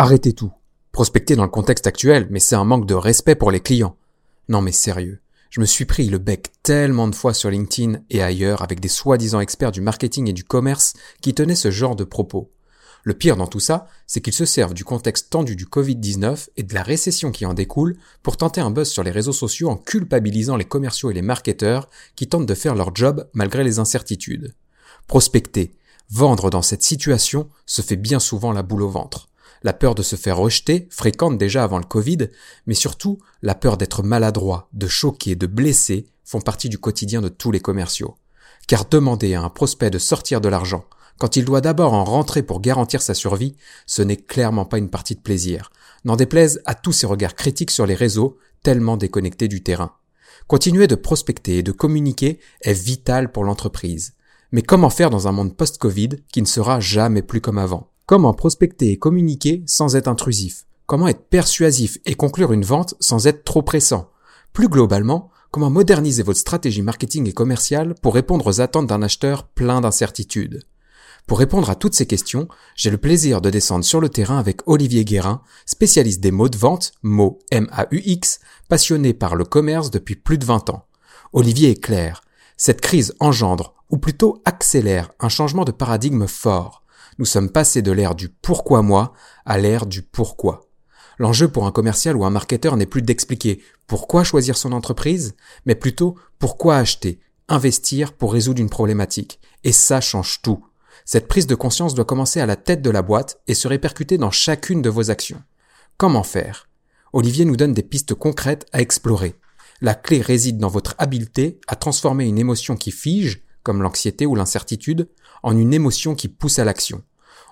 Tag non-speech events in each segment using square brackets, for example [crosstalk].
Arrêtez tout. Prospecter dans le contexte actuel, mais c'est un manque de respect pour les clients. Non mais sérieux. Je me suis pris le bec tellement de fois sur LinkedIn et ailleurs avec des soi-disant experts du marketing et du commerce qui tenaient ce genre de propos. Le pire dans tout ça, c'est qu'ils se servent du contexte tendu du Covid-19 et de la récession qui en découle pour tenter un buzz sur les réseaux sociaux en culpabilisant les commerciaux et les marketeurs qui tentent de faire leur job malgré les incertitudes. Prospecter, vendre dans cette situation se fait bien souvent la boule au ventre. La peur de se faire rejeter, fréquente déjà avant le Covid, mais surtout la peur d'être maladroit, de choquer, de blesser, font partie du quotidien de tous les commerciaux. Car demander à un prospect de sortir de l'argent, quand il doit d'abord en rentrer pour garantir sa survie, ce n'est clairement pas une partie de plaisir. N'en déplaise à tous ces regards critiques sur les réseaux, tellement déconnectés du terrain. Continuer de prospecter et de communiquer est vital pour l'entreprise. Mais comment faire dans un monde post-Covid qui ne sera jamais plus comme avant? Comment prospecter et communiquer sans être intrusif? Comment être persuasif et conclure une vente sans être trop pressant? Plus globalement, comment moderniser votre stratégie marketing et commerciale pour répondre aux attentes d'un acheteur plein d'incertitudes? Pour répondre à toutes ces questions, j'ai le plaisir de descendre sur le terrain avec Olivier Guérin, spécialiste des mots de vente, mots M-A-U-X, passionné par le commerce depuis plus de 20 ans. Olivier est clair. Cette crise engendre, ou plutôt accélère, un changement de paradigme fort nous sommes passés de l'ère du pourquoi moi à l'ère du pourquoi. L'enjeu pour un commercial ou un marketeur n'est plus d'expliquer pourquoi choisir son entreprise, mais plutôt pourquoi acheter, investir pour résoudre une problématique. Et ça change tout. Cette prise de conscience doit commencer à la tête de la boîte et se répercuter dans chacune de vos actions. Comment faire? Olivier nous donne des pistes concrètes à explorer. La clé réside dans votre habileté à transformer une émotion qui fige, comme l'anxiété ou l'incertitude, en une émotion qui pousse à l'action.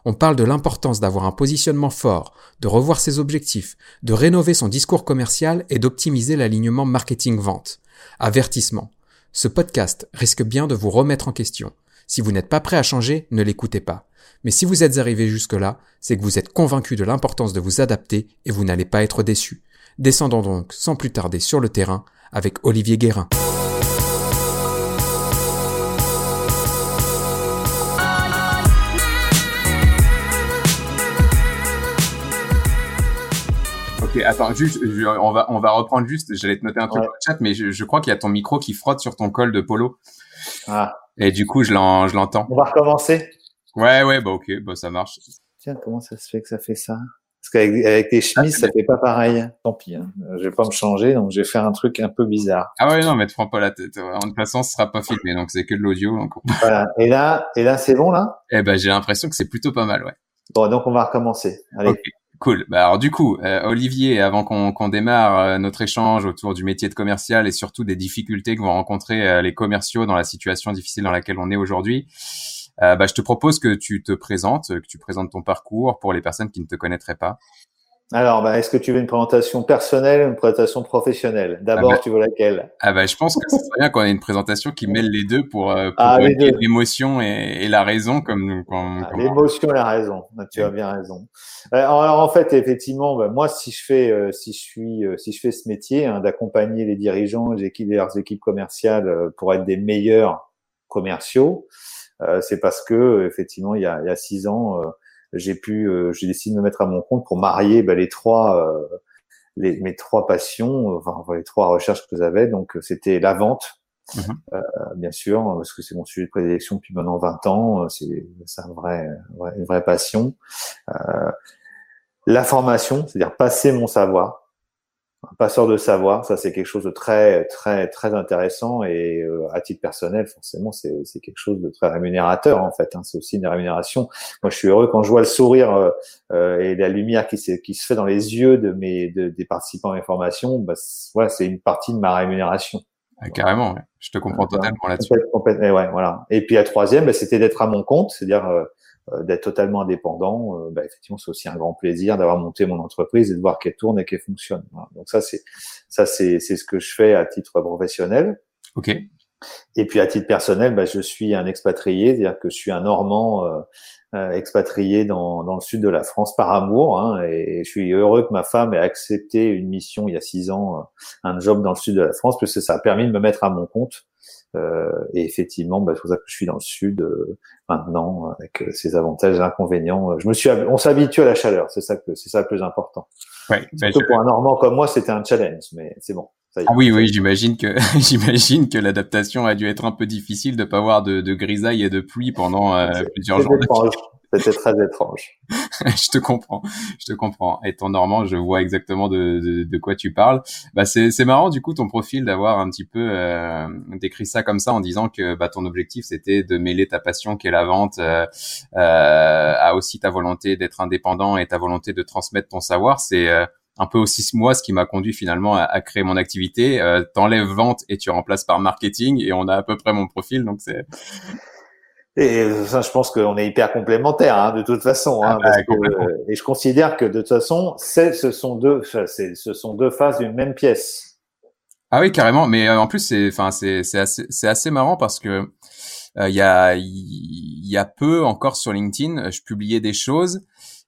On parle de l'importance d'avoir un positionnement fort, de revoir ses objectifs, de rénover son discours commercial et d'optimiser l'alignement marketing-vente. Avertissement. Ce podcast risque bien de vous remettre en question. Si vous n'êtes pas prêt à changer, ne l'écoutez pas. Mais si vous êtes arrivé jusque-là, c'est que vous êtes convaincu de l'importance de vous adapter et vous n'allez pas être déçu. Descendons donc sans plus tarder sur le terrain avec Olivier Guérin. Attends, juste, on va, on va reprendre juste. J'allais te noter un truc dans le chat, mais je, crois qu'il y a ton micro qui frotte sur ton col de polo. Ah. Et du coup, je l'entends. On va recommencer. Ouais, ouais, bah ok, bah ça marche. Tiens, comment ça se fait que ça fait ça? Parce qu'avec avec tes chemises, ah, ça fait pas pareil. Tant pis, hein. je vais pas me changer, donc je vais faire un truc un peu bizarre. Ah ouais, non, mais te prends pas la tête. En toute façon, ce sera pas filmé, donc c'est que de l'audio. Voilà. Et là, et là, c'est bon là? Eh ben, j'ai l'impression que c'est plutôt pas mal, ouais. Bon, donc on va recommencer. Allez. Cool. Bah alors du coup, euh, Olivier, avant qu'on démarre euh, notre échange autour du métier de commercial et surtout des difficultés que vont rencontrer euh, les commerciaux dans la situation difficile dans laquelle on est aujourd'hui, bah, je te propose que tu te présentes, que tu présentes ton parcours pour les personnes qui ne te connaîtraient pas. Alors, bah, est-ce que tu veux une présentation personnelle ou une présentation professionnelle? D'abord, ah bah, tu veux laquelle? Ah bah, je pense que c'est bien qu'on ait une présentation qui mêle les deux pour, euh, pour ah, l'émotion et, et, la raison, comme, ah, l'émotion et la raison. Tu as bien raison. Euh, alors, en fait, effectivement, bah, moi, si je fais, euh, si je suis, si je fais ce métier hein, d'accompagner les dirigeants, les équipes, leurs équipes commerciales pour être des meilleurs commerciaux, c'est parce que effectivement, il y a, il y a six ans j'ai pu, euh, j'ai décidé de me mettre à mon compte pour marier bah, les trois, euh, les, mes trois passions, enfin les trois recherches que j'avais. Donc c'était la vente, mmh euh, bien sûr, parce que c'est mon sujet de prédilection depuis maintenant 20 ans. C'est un vrai, une vraie passion. Euh, la formation, c'est-à-dire passer mon savoir un passeur de savoir, ça c'est quelque chose de très très très intéressant et euh, à titre personnel forcément c'est c'est quelque chose de très rémunérateur en fait. Hein, c'est aussi une rémunération. Moi je suis heureux quand je vois le sourire euh, euh, et la lumière qui se qui se fait dans les yeux de mes de, des participants à l'information. Bah, voilà c'est une partie de ma rémunération. Ah, carrément, je te comprends totalement là-dessus. Ouais, voilà. Et puis la troisième, bah, c'était d'être à mon compte, c'est-à-dire euh, d'être totalement indépendant, euh, bah, effectivement, c'est aussi un grand plaisir d'avoir monté mon entreprise et de voir qu'elle tourne et qu'elle fonctionne. Donc ça, c'est ça, c'est c'est ce que je fais à titre professionnel. Ok. Et puis à titre personnel, bah, je suis un expatrié, c'est-à-dire que je suis un Normand euh, euh, expatrié dans, dans le sud de la France par amour, hein, et je suis heureux que ma femme ait accepté une mission il y a six ans, un job dans le sud de la France, parce que ça a permis de me mettre à mon compte Euh, et effectivement, bah, c'est pour ça que je suis dans le sud euh, maintenant, avec ses avantages et inconvénients. Je me suis, on s'habitue à la chaleur, c'est ça que c'est ça le plus important. Ouais, Surtout pour un Normand comme moi, c'était un challenge, mais c'est bon. Ah oui, oui, j'imagine que [laughs] j'imagine que l'adaptation a dû être un peu difficile de pas avoir de, de grisaille et de pluie pendant plusieurs jours. C'était très étrange. [laughs] je te comprends, je te comprends. Étant normand, je vois exactement de, de, de quoi tu parles. Bah c'est c'est marrant du coup ton profil d'avoir un petit peu euh, décrit ça comme ça en disant que bah ton objectif c'était de mêler ta passion qui est la vente euh, euh, à aussi ta volonté d'être indépendant et ta volonté de transmettre ton savoir. C'est euh, un peu aussi moi ce qui m'a conduit finalement à, à, créer mon activité. Euh, T'enlèves vente et tu remplaces par marketing et on a à peu près mon profil donc c'est et ça, je pense qu'on est hyper complémentaires hein, de toute façon. Hein, ah, bah, et je considère que de toute façon, ce sont deux, ce sont deux faces d'une même pièce. Ah oui, carrément. Mais euh, en plus, c'est, enfin, c'est, c'est assez, c'est assez marrant parce que euh, il y a, il y a peu encore sur LinkedIn, je publiais des choses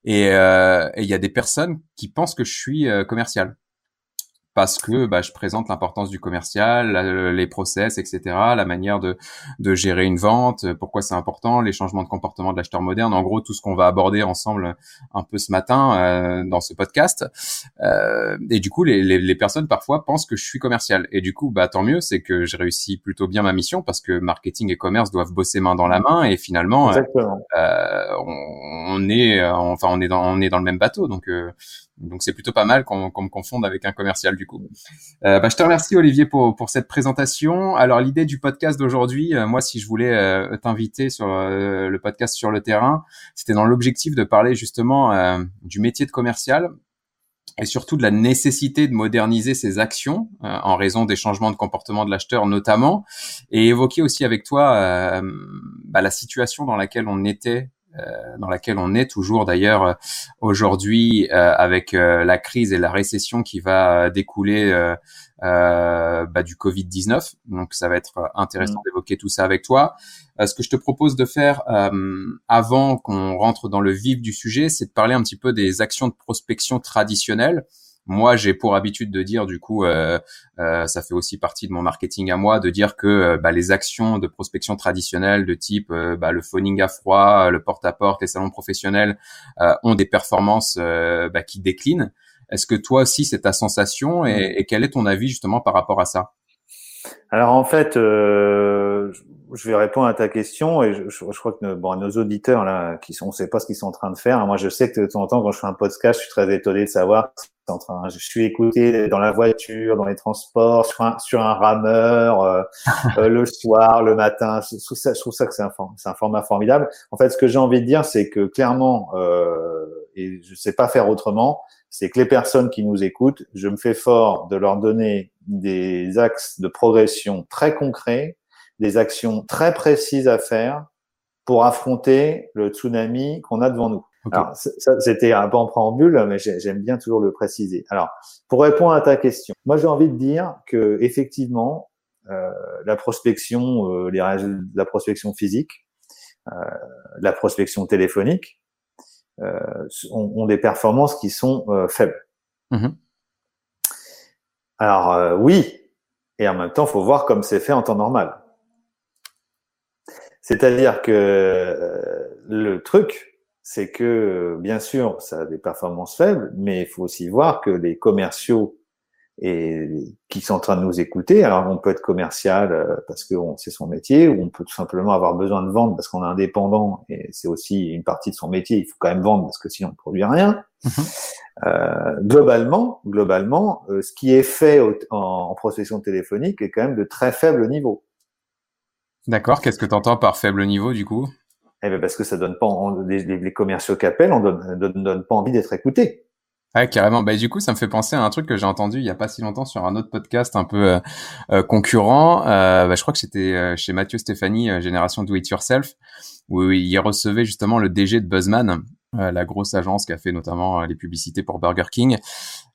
et euh, il y a des personnes qui pensent que je suis commercial parce que bah, je présente l'importance du commercial, les process, etc., la manière de, de gérer une vente, pourquoi c'est important, les changements de comportement de l'acheteur moderne, en gros tout ce qu'on va aborder ensemble un peu ce matin euh, dans ce podcast. Euh, et du coup, les, les, les, personnes parfois pensent que je suis commercial. Et du coup, bah tant mieux, c'est que j'ai réussi plutôt bien ma mission parce que marketing et commerce doivent bosser main dans la main et finalement, euh, on, on, est, enfin on est dans on est dans le même bateau, donc donc c'est plutôt pas mal qu'on me confonde avec un commercial du coup. Euh, bah, je te remercie Olivier pour, pour cette présentation. Alors l'idée du podcast d'aujourd'hui, euh, moi si je voulais euh, t'inviter sur euh, le podcast sur le terrain, c'était dans l'objectif de parler justement du métier de commercial et surtout de la nécessité de moderniser ses actions en raison des changements de comportement de l'acheteur notamment, et évoquer aussi avec toi bah, la situation dans laquelle on était euh, dans laquelle on est toujours d'ailleurs euh, aujourd'hui euh, avec la crise et la récession qui va découler bah, du Covid-19. Donc ça va être intéressant mm. d'évoquer tout ça avec toi. ce que je te propose de faire avant qu'on rentre dans le vif du sujet, c'est de parler un petit peu des actions de prospection traditionnelles moi, j'ai pour habitude de dire, du coup, euh, euh, ça fait aussi partie de mon marketing à moi, de dire que euh, bah, les actions de prospection traditionnelles de type bah, le phoning à froid, le porte-à-porte, les salons professionnels ont des performances bah, qui déclinent. Est-ce que toi aussi, c'est ta sensation et, et, quel est ton avis justement par rapport à ça? Alors en fait, je vais répondre à ta question et je, je, crois que bon, nos auditeurs là, qui sont, on sait pas ce qu'ils sont en train de faire. Moi, je sais que de temps en temps, quand je fais un podcast, je suis très étonné de savoir en train, je suis écouté dans la voiture, dans les transports, sur un, sur un rameur, euh, [laughs] euh, le soir, le matin. Je trouve ça, je trouve ça que c'est un, c'est un format formidable. En fait, ce que j'ai envie de dire, c'est que clairement, euh, et je sais pas faire autrement, c'est que les personnes qui nous écoutent, je me fais fort de leur donner des axes de progression très concrets des actions très précises à faire pour affronter le tsunami qu'on a devant nous. Alors, ça, c'était un peu en préambule, mais j'aime bien toujours le préciser. Alors, pour répondre à ta question, moi j'ai envie de dire que effectivement, euh, la prospection, euh, les la prospection physique, euh, la prospection téléphonique, euh, ont, ont, des performances qui sont euh, faibles. Mm-hmm. Alors euh, oui, et en même temps, faut voir comme c'est fait en temps normal. C'est-à-dire que euh, le truc, c'est que bien sûr, ça a des performances faibles, mais il faut aussi voir que les commerciaux et qui sont en train de nous écouter, alors on peut être commercial euh, parce que c'est son métier, ou on peut tout simplement avoir besoin de vendre parce qu'on est indépendant et c'est aussi une partie de son métier. Il faut quand même vendre parce que sinon on ne produit rien. Mm-hmm. Euh, globalement, globalement, ce qui est fait en, en prospection téléphonique est quand même de très faible niveau. D'accord. Qu'est-ce que tu entends par faible niveau du coup? Eh bien, parce que ça donne pas les, les, commerciaux qu'appellent, on donne, donne, pas envie d'être écoutés. Ah, carrément. Bah, du coup, ça me fait penser à un truc que j'ai entendu il y a pas si longtemps sur un autre podcast un peu euh, euh concurrent. Euh, bah, je crois que c'était euh, chez Mathieu Stéphanie, Génération Do It Yourself, où il recevait justement le DG de Buzzman, la grosse agence qui a fait notamment les publicités pour Burger King.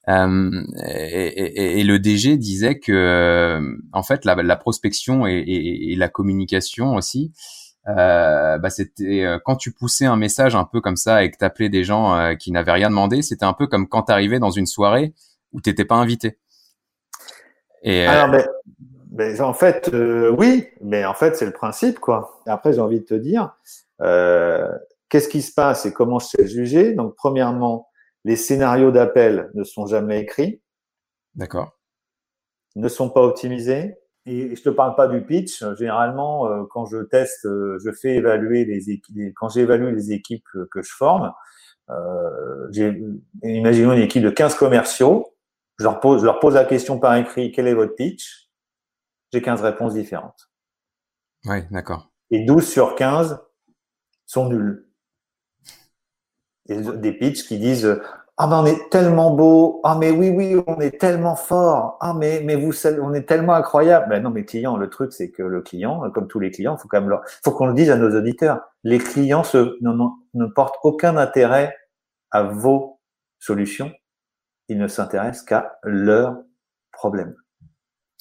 Euh, et, et, le DG disait que, euh, en fait, la, la prospection et, et, la communication aussi, euh, bah c'était euh, quand tu poussais un message un peu comme ça et que t'appelais des gens qui n'avaient rien demandé, c'était un peu comme quand t'arrivais dans une soirée où t'étais pas invité. Et Alors, ben, Mais en fait, euh, oui, mais en fait, c'est le principe, quoi. Après, j'ai envie de te dire, euh, qu'est-ce qui se passe et comment je sais juger? Donc, premièrement, les scénarios d'appel ne sont jamais écrits. D'accord. Ne sont pas optimisés. Et je te parle pas du pitch. Généralement, euh, quand je teste, euh, je fais évaluer les équipes. Quand j'évalue les équipes que, je forme, euh, imaginons une équipe de 15 commerciaux. Je leur pose, je leur pose la question par écrit. Quel est votre pitch? J'ai 15 réponses différentes. Oui, d'accord. Et 12 sur 15 sont nuls. Et des pitchs qui disent ah ben on est tellement beau, ah mais oui oui on est tellement fort, ah mais mais vous on est tellement incroyable. Ben non mes clients, le truc c'est que le client, comme tous les clients, faut quand même leur, faut qu'on le dise à nos auditeurs, les clients ne portent aucun intérêt à vos solutions, ils ne s'intéressent qu'à leurs problèmes.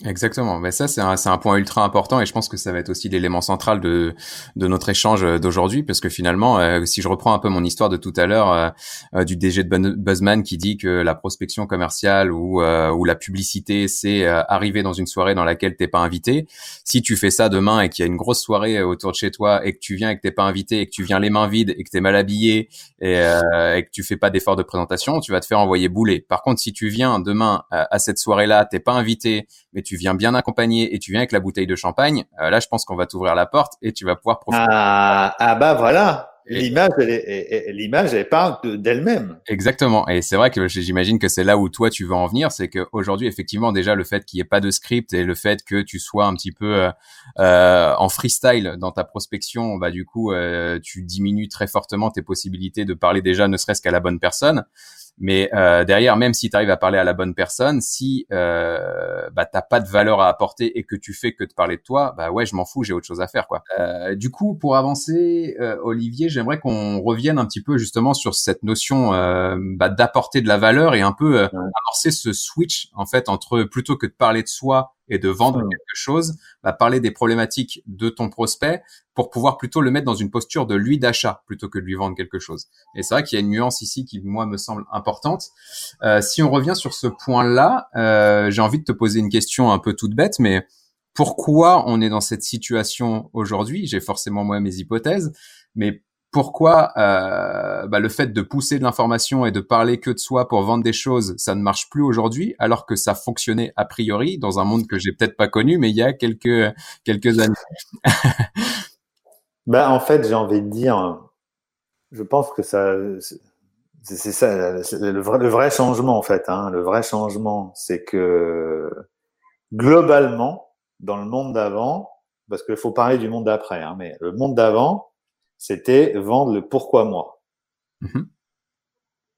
Exactement. Mais ça, c'est un, un, point ultra important et je pense que ça va être aussi l'élément central de, de notre échange d'aujourd'hui parce que finalement, euh, si je reprends un peu mon histoire de tout à l'heure euh, euh, du DG de Buzzman qui dit que la prospection commerciale ou, ou la publicité, c'est arriver dans une soirée dans laquelle t'es pas invité. Si tu fais ça demain et qu'il y a une grosse soirée autour de chez toi et que tu viens et que t'es pas invité et que tu viens les mains vides et que t'es mal habillé et, que tu fais pas d'effort de présentation, tu vas te faire envoyer bouler. Par contre, si tu viens demain à cette soirée-là, t'es pas invité, mais tu tu viens bien accompagné et tu viens avec la bouteille de champagne, euh, là, je pense qu'on va t'ouvrir la porte et tu vas pouvoir profiter. Ah, ah bah voilà. L'image, l'image, elle parle d'elle-même. Exactement. Et c'est vrai que j'imagine que c'est là où toi tu veux en venir, c'est qu'aujourd'hui, effectivement, déjà le fait qu'il n'y ait pas de script et le fait que tu sois un petit peu euh, euh en freestyle dans ta prospection, bah du coup, euh, tu diminues très fortement tes possibilités de parler déjà, ne serait-ce qu'à la bonne personne. Mais euh, derrière, même si tu arrives à parler à la bonne personne, si euh, bah, t'as pas de valeur à apporter et que tu fais que de parler de toi, bah ouais, je m'en fous, j'ai autre chose à faire, quoi. Euh, du coup, pour avancer, euh, Olivier, j'aimerais qu'on revienne un petit peu justement sur cette notion euh, bah, d'apporter de la valeur et un peu euh, amorcer ce switch en fait entre plutôt que de parler de soi et de vendre quelque chose, bah, parler des problématiques de ton prospect pour pouvoir plutôt le mettre dans une posture de lui d'achat plutôt que de lui vendre quelque chose. Et c'est vrai qu'il y a une nuance ici qui, moi, me semble importante. Euh, si on revient sur ce point-là, euh, j'ai envie de te poser une question un peu toute bête, mais pourquoi on est dans cette situation aujourd'hui? J'ai forcément moi mes hypothèses, mais pourquoi euh, bah, le fait de pousser de l'information et de parler que de soi pour vendre des choses, ça ne marche plus aujourd'hui, alors que ça fonctionnait a priori dans un monde que j'ai peut-être pas connu, mais il y a quelques quelques années. [laughs] ben en fait, j'ai envie de dire, je pense que ça, c'est ça le vrai, le vrai changement en fait. Hein, le vrai changement, c'est que globalement, dans le monde d'avant, parce qu'il faut parler du monde d'après, hein, mais le monde d'avant c'était vendre le pourquoi moi. Mhm.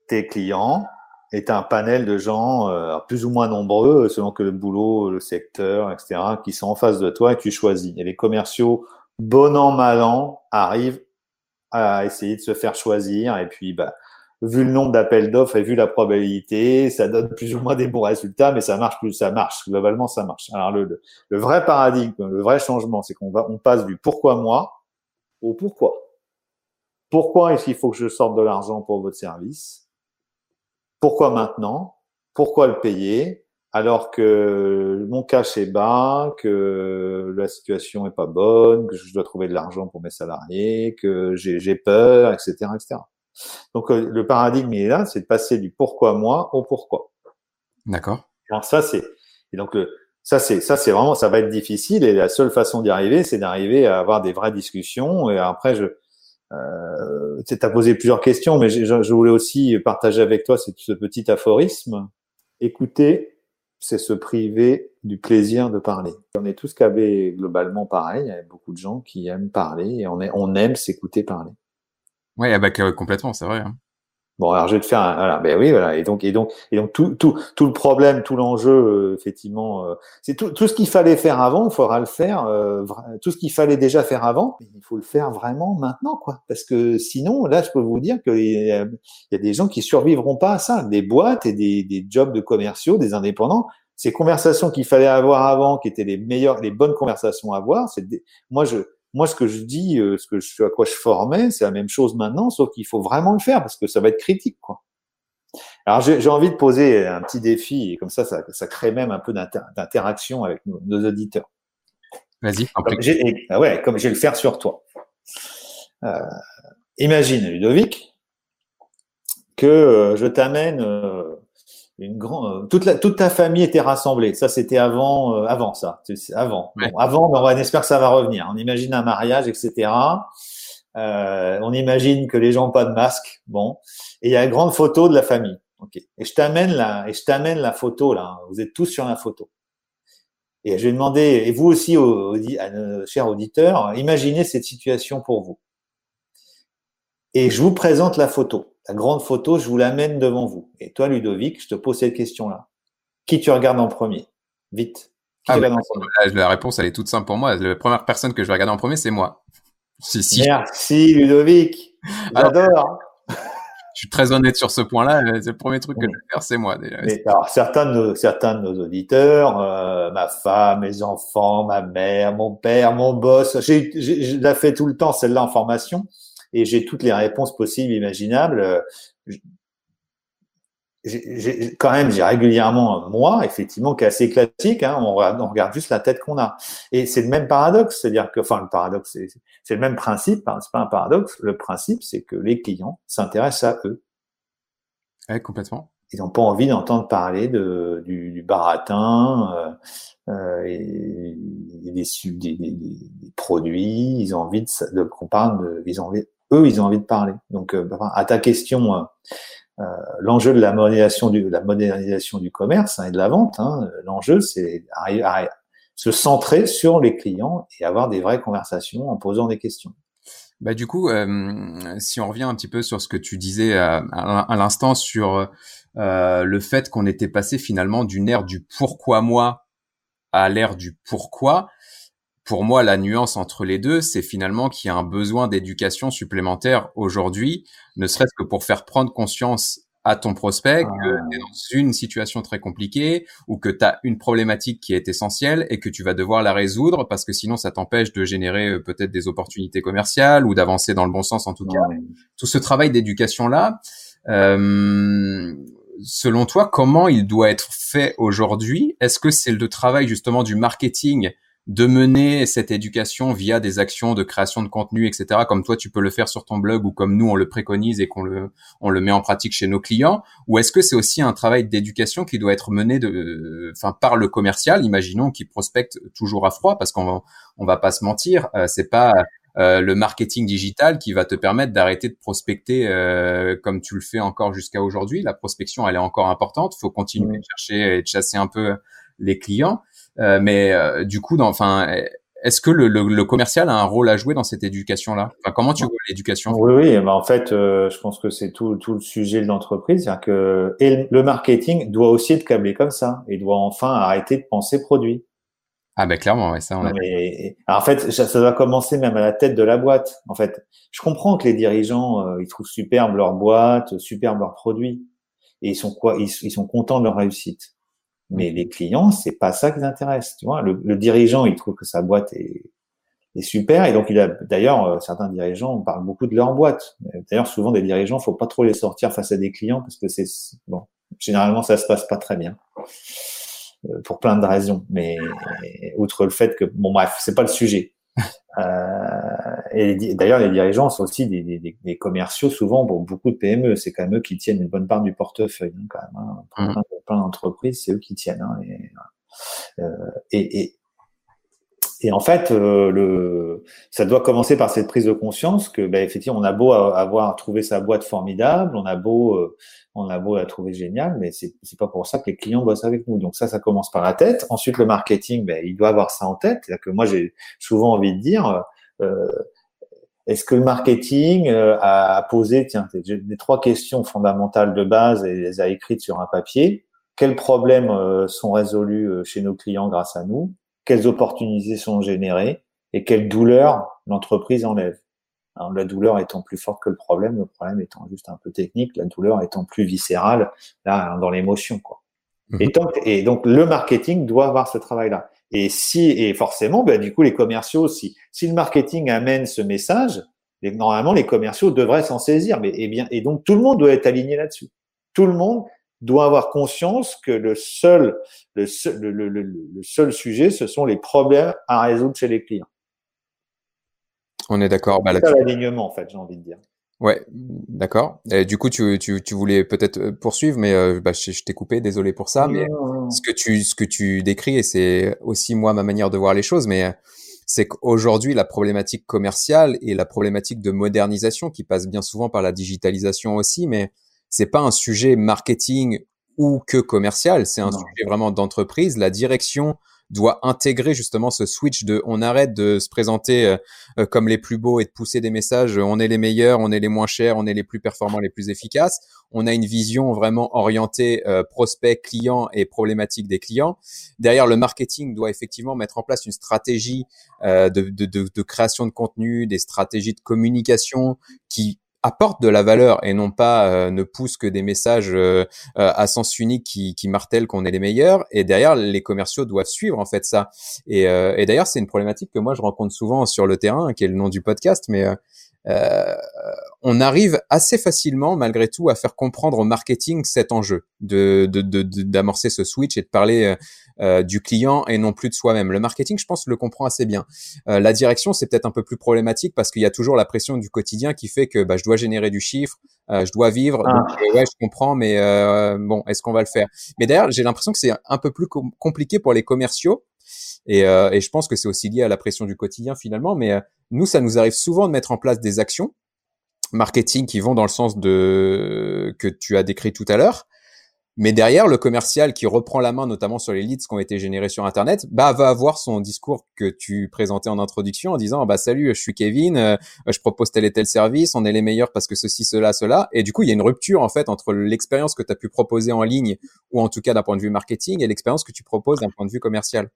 Tes clients est un panel de gens euh, plus ou moins nombreux, selon que le boulot, le secteur, etc., qui sont en face de toi et tu choisis. Et les commerciaux, bon an, mal an, arrivent à essayer de se faire choisir. Et puis, bah, vu le nombre d'appels d'offres et vu la probabilité, ça donne plus ou moins des bons résultats, mais ça marche plus, ça marche. Globalement, ça marche. Alors, le, le vrai paradigme, le vrai changement, c'est qu'on va, on passe du pourquoi moi au pourquoi. Pourquoi est-ce qu'il faut que je sorte de l'argent pour votre service? Pourquoi maintenant? Pourquoi le payer? Alors que mon cash est bas, que la situation est pas bonne, que je dois trouver de l'argent pour mes salariés, que j'ai peur, etc., etc. Donc euh, le paradigme il est là, c'est de passer du pourquoi moi au pourquoi. D'accord. Alors ça c'est et donc ça c'est ça c'est vraiment ça va être difficile et la seule façon d'y arriver c'est d'arriver à avoir des vraies discussions et après je euh, tu as posé plusieurs questions, mais je, je, voulais aussi partager avec toi ce petit aphorisme. Écouter, c'est se priver du plaisir de parler. On est tous câblés globalement pareil. Il y a beaucoup de gens qui aiment parler et on, est, on aime s'écouter parler. Oui, ah bah, complètement, c'est vrai. Hein. Bon, alors je vais te faire un, voilà, ben oui, voilà, et donc et donc et donc tout tout tout le problème, tout l'enjeu, euh, effectivement, euh, c'est tout tout ce qu'il fallait faire avant, il faudra le faire, euh, tout ce qu'il fallait déjà faire avant, il faut le faire vraiment maintenant, quoi, parce que sinon, là, je peux vous dire qu'il y, a, y a des gens qui survivront pas à ça, des boîtes et des des jobs de commerciaux, des indépendants, ces conversations qu'il fallait avoir avant, qui étaient les meilleures, les bonnes conversations à avoir, c'est moi je moi, ce que je dis, euh, ce que je, à quoi je formais, c'est la même chose maintenant, sauf qu'il faut vraiment le faire parce que ça va être critique, quoi. Alors j'ai envie de poser un petit défi, et comme ça, ça, ça crée même un peu d'interaction avec nos, nos, auditeurs. Vas-y. Ah ouais, comme je vais le faire sur toi. Euh, imagine, Ludovic, que euh, je t'amène euh, une grande, toute, la, toute ta famille était rassemblée. Ça, c'était avant, euh, avant ça, avant. Bon, avant, on, on espère que ça va revenir. On imagine un mariage, etc. Euh, on imagine que les gens n'ont pas de masque. Bon, et il y a une grande photo de la famille. Ok. Et je t'amène la, et je t'amène la photo là. Vous êtes tous sur la photo. Et je vais demander, et vous aussi, à nos chers auditeurs, imaginez cette situation pour vous. Et je vous présente la photo, la grande photo, je vous l'amène devant vous. Et toi, Ludovic, je te pose cette question-là. Qui tu regardes en premier? Vite. Qui ah, en premier? la réponse, elle est toute simple pour moi. La première personne que je vais regarder en premier, c'est moi. Si, Merci Ludovic. J'adore. Je suis très honnête sur ce point-là. C'est le premier truc que je vais faire, c'est moi déjà. alors, certains de nos, certains de nos auditeurs, euh, ma femme, mes enfants, ma mère, mon père, mon boss, j'ai, je la fais tout le temps celle-là en formation et j'ai toutes les réponses possibles, imaginables j'ai, quand même, j'ai régulièrement moi, effectivement, qui est assez classique. Hein, on, regarde juste la tête qu'on a. Et c'est le même paradoxe, c'est-à-dire que, enfin, le paradoxe, c'est, le même principe. Hein, c'est pas un paradoxe. Le principe, c'est que les clients s'intéressent à eux. Ouais, complètement. Ils n'ont pas envie d'entendre parler de, du, du baratin euh, euh, et, des, des, des, des, produits. Ils ont envie de, de qu'on parle de, ils ont envie, eux, ils ont envie de parler. Donc, euh, à ta question. Euh, euh, l'enjeu de la modernisation du, commerce hein, et de la vente, hein, l'enjeu c'est se centrer sur les clients et avoir des vraies conversations en posant des questions. Bah du coup, si on revient un petit peu sur ce que tu disais à, l'instant sur le fait qu'on était passé finalement d'une ère du pourquoi moi à l'ère du pourquoi, pour moi, la nuance entre les deux, c'est finalement qu'il y a un besoin d'éducation supplémentaire aujourd'hui, ne serait-ce que pour faire prendre conscience à ton prospect que ah. tu es dans une situation très compliquée ou que tu as une problématique qui est essentielle et que tu vas devoir la résoudre parce que sinon ça t'empêche de générer euh, peut-être des opportunités commerciales ou d'avancer dans le bon sens en tout cas. Tout ce travail d'éducation là, euh, selon toi, comment il doit être fait aujourd'hui? Est-ce que c'est le travail justement du marketing de mener cette éducation via des actions de création de contenu, etc., comme toi tu peux le faire sur ton blog ou comme nous on le préconise et qu'on le, on le met en pratique chez nos clients, ou est-ce que c'est aussi un travail d'éducation qui doit être mené de, enfin par le commercial, imaginons qui prospecte toujours à froid, parce qu'on on va pas se mentir, euh, c'est pas euh, le marketing digital qui va te permettre d'arrêter de prospecter euh, comme tu le fais encore jusqu'à aujourd'hui. La prospection, elle est encore importante. Il faut continuer de chercher et de chasser un peu les clients. Euh, mais euh, du coup, enfin, est-ce que le, le, commercial a un rôle à jouer dans cette éducation-là? Enfin, Comment tu vois l'éducation? Oui, oui. Bah, en fait, euh, je pense que c'est tout, tout le sujet de l'entreprise, c'est-à-dire que et le marketing doit aussi être câblé comme ça. Il doit enfin arrêter de penser produit. Ah ben clairement, ouais, ça on a. en fait, ça, doit commencer même à la tête de la boîte. En fait, je comprends que les dirigeants, ils trouvent superbe leur boîte, superbe leurs produits, et ils sont quoi ils, ils sont contents de leur réussite. Mais les clients, c'est pas ça qui les intéresse. Tu vois, le, le, dirigeant, il trouve que sa boîte est, est super, et donc il a. D'ailleurs, euh, certains dirigeants parlent beaucoup de leur boîte. D'ailleurs, souvent des dirigeants, faut pas trop les sortir face à des clients parce que c'est bon. Généralement, ça se passe pas très bien euh, pour plein de raisons. Mais outre le fait que bon, bref, c'est pas le sujet. Euh, et d'ailleurs, les dirigeants sont aussi des, des, des, commerciaux, souvent pour beaucoup de PME. C'est quand même eux qui tiennent une bonne part du portefeuille, hein, quand même. Hein. Mmh. Plein, d'entreprises, c'est eux qui tiennent. Hein, euh, et, et, et, en fait, euh, le, ça doit commencer par cette prise de conscience que, ben, effectivement, on a beau avoir trouvé sa boîte formidable, on a beau, euh, on a beau la trouver géniale, mais c'est, pas pour ça que les clients bossent avec nous. Donc ça, ça commence par la tête. Ensuite, le marketing, ben, il doit avoir ça en tête. C'est-à-dire que moi, j'ai souvent envie de dire, euh, est-ce que le marketing euh, a posé tiens, des trois questions fondamentales de base et les a écrites sur un papier Quels problèmes euh, sont résolus chez nos clients grâce à nous? Quelles opportunités sont générées Et quelles douleurs l'entreprise enlève alors, la douleur étant plus forte que le problème, le problème étant juste un peu technique, la douleur étant plus viscérale, là, dans l'émotion, quoi. Mmh. Et, donc, et donc, le marketing doit avoir ce travail-là. Et si, et forcément, ben, du coup, les commerciaux aussi. Si le marketing amène ce message, normalement, les commerciaux devraient s'en saisir. Mais, et eh bien, et donc, tout le monde doit être aligné là-dessus. Tout le monde doit avoir conscience que le seul, le seul, le, le, le seul sujet, ce sont les problèmes à résoudre chez les clients. On est d'accord. Bah, c'est l'alignement, en fait, j'ai envie de dire. Ouais, d'accord. Du coup, tu, tu, tu voulais peut-être euh, poursuivre, mais euh, bah, je, t'ai coupé, désolé pour ça. mais ce que tu ce que tu décris, et c'est aussi moi ma manière de voir les choses, mais c'est qu'aujourd'hui la problématique commerciale et la problématique de modernisation qui passe bien souvent par la digitalisation aussi, mais c'est pas un sujet marketing ou que commercial, c'est un sujet vraiment d'entreprise. La direction doit intégrer justement ce switch de on arrête de se présenter euh, euh, comme les plus beaux et de pousser des messages on est les meilleurs, on est les moins chers, on est les plus performants, les plus efficaces. On a une vision vraiment orientée euh, prospect, client et problématique des clients. Derrière, le marketing doit effectivement mettre en place une stratégie de, de, de, de création de contenu, des stratégies de communication qui apporte de la valeur et non pas euh, ne pousse que des messages euh, euh, à sens unique qui, qui martèlent qu'on est les meilleurs. Et derrière, les commerciaux doivent suivre en fait ça. Et, et d'ailleurs, c'est une problématique que moi je rencontre souvent sur le terrain, qui est le nom du podcast, mais euh, on arrive assez facilement, malgré tout, à faire comprendre au marketing cet enjeu de d'amorcer de, ce switch et de parler euh, euh, du client et non plus de soi-même. Le marketing, je pense, le comprend assez bien. la direction, c'est peut-être un peu plus problématique parce qu'il y a toujours la pression du quotidien qui fait que bah, je dois générer du chiffre, je dois vivre. Ah. ouais, je comprends, mais bon, est-ce qu'on va le faire? Mais d'ailleurs, j'ai l'impression que c'est un peu plus compliqué pour les commerciaux et, euh, et je pense que c'est aussi lié à la pression du quotidien finalement. Mais euh, nous, ça nous arrive souvent de mettre en place des actions marketing qui vont dans le sens de que tu as décrit tout à l'heure. Mais derrière, le commercial qui reprend la main, notamment sur les leads qui ont été générés sur Internet, bah va avoir son discours que tu présentais en introduction en disant bah salut, je suis Kevin, euh, je propose tel et tel service, on est les meilleurs parce que ceci, cela, cela. Et du coup, il y a une rupture en fait entre l'expérience que tu as pu proposer en ligne ou en tout cas d'un point de vue marketing et l'expérience que tu proposes d'un point de vue commercial.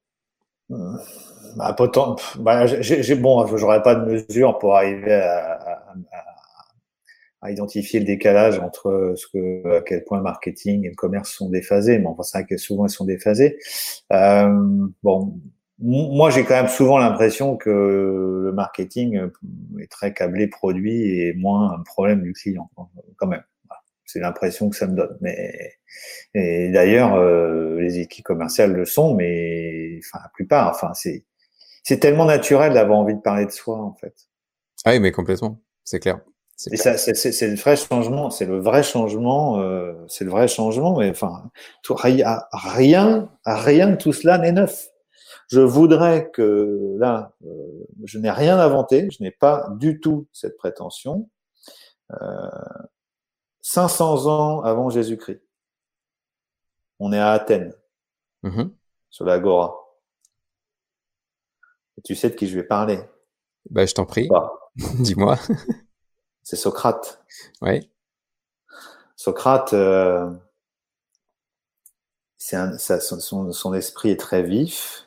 Bah, potent... bah, bon, j'aurais pas de mesure pour arriver à, identifier le décalage entre ce que, à quel point le marketing et le commerce sont déphasés, mais enfin, c'est vrai que souvent ils sont déphasés. Euh, bon, moi, j'ai quand même souvent l'impression que le marketing est très câblé produit et moins un problème du client, quand même. C'est l'impression que ça me donne. Mais et d'ailleurs, euh, les équipes commerciales le sont, mais enfin la plupart. Enfin, c'est c'est tellement naturel d'avoir envie de parler de soi, en fait. Ah oui, mais complètement, c'est clair. Et ça, c'est le vrai changement, c'est le vrai changement, euh, c'est le vrai changement. Mais enfin, tout, rien, rien, rien de tout cela n'est neuf. Je voudrais que là, euh, je n'ai rien inventé, je n'ai pas du tout cette prétention. Euh, 500 ans avant Jésus-Christ. On est à Athènes, mm-hmm. sur l'Agora. Et tu sais de qui je vais parler? Bah, Je t'en prie. [laughs] Dis-moi. [laughs] C'est Socrate. Oui. Socrate, euh, un, ça, son, son, esprit est très vif.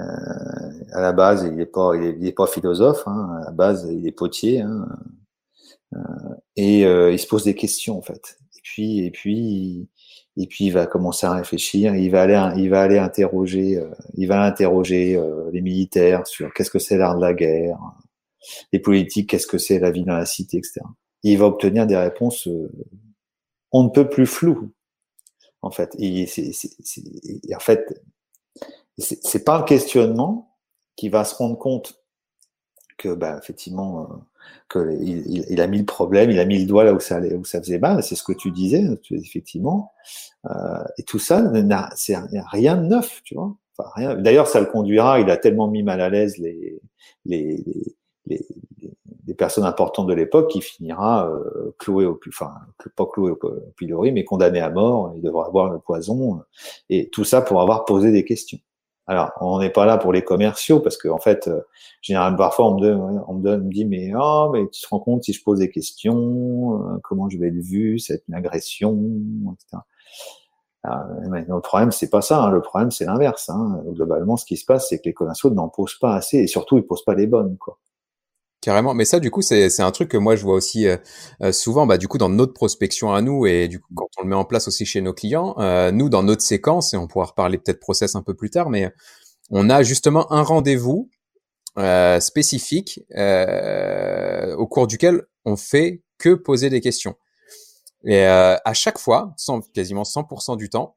Euh, à la base, il n'est pas, il est, pas philosophe. Hein. À la base, il est potier. Hein. Euh, et il se pose des questions en fait. Et puis, et puis, et puis il va commencer à réfléchir. Il va aller, il va aller interroger, il va interroger les militaires sur qu'est-ce que c'est l'art de la guerre, les politiques, qu'est-ce que c'est la vie dans la cité, etc. Et il va obtenir des réponses on ne peut plus floues en fait. Et c'est, en fait, c'est pas un questionnement qui va se rendre compte que, bah, effectivement, qu'il il, a mis le problème, il a mis le doigt là où ça, où ça faisait mal, c'est ce que tu disais, effectivement. Euh, et tout ça, c'est rien de neuf, tu vois. Rien. D'ailleurs, ça le conduira, il a tellement mis mal à l'aise les, les, les, personnes importantes de l'époque qu'il finira euh, cloué au, enfin, pas cloué au pilori, mais condamné à mort, il devra avoir le poison, et tout ça pour avoir posé des questions. Alors, on n'est pas là pour les commerciaux parce qu'en en fait, euh, généralement, parfois, on me, donne, on me, dit, mais oh, mais tu te rends compte si je pose des questions, euh, comment je vais être vu, c'est une agression, etc. mais le problème, c'est pas ça. Hein. Le problème, c'est l'inverse. Hein. Globalement, ce qui se passe, c'est que les commerciaux n'en posent pas assez et surtout, ils posent pas les bonnes, quoi. Carrément, mais ça du coup c'est un truc que moi je vois aussi euh, euh, souvent, bah du coup dans notre prospection à nous et du coup quand on le met en place aussi chez nos clients, euh, nous dans notre séquence et on pourra reparler peut-être process un peu plus tard, mais on a justement un rendez-vous spécifique au cours duquel on fait que poser des questions. Et à chaque fois, sans, quasiment 100% du temps,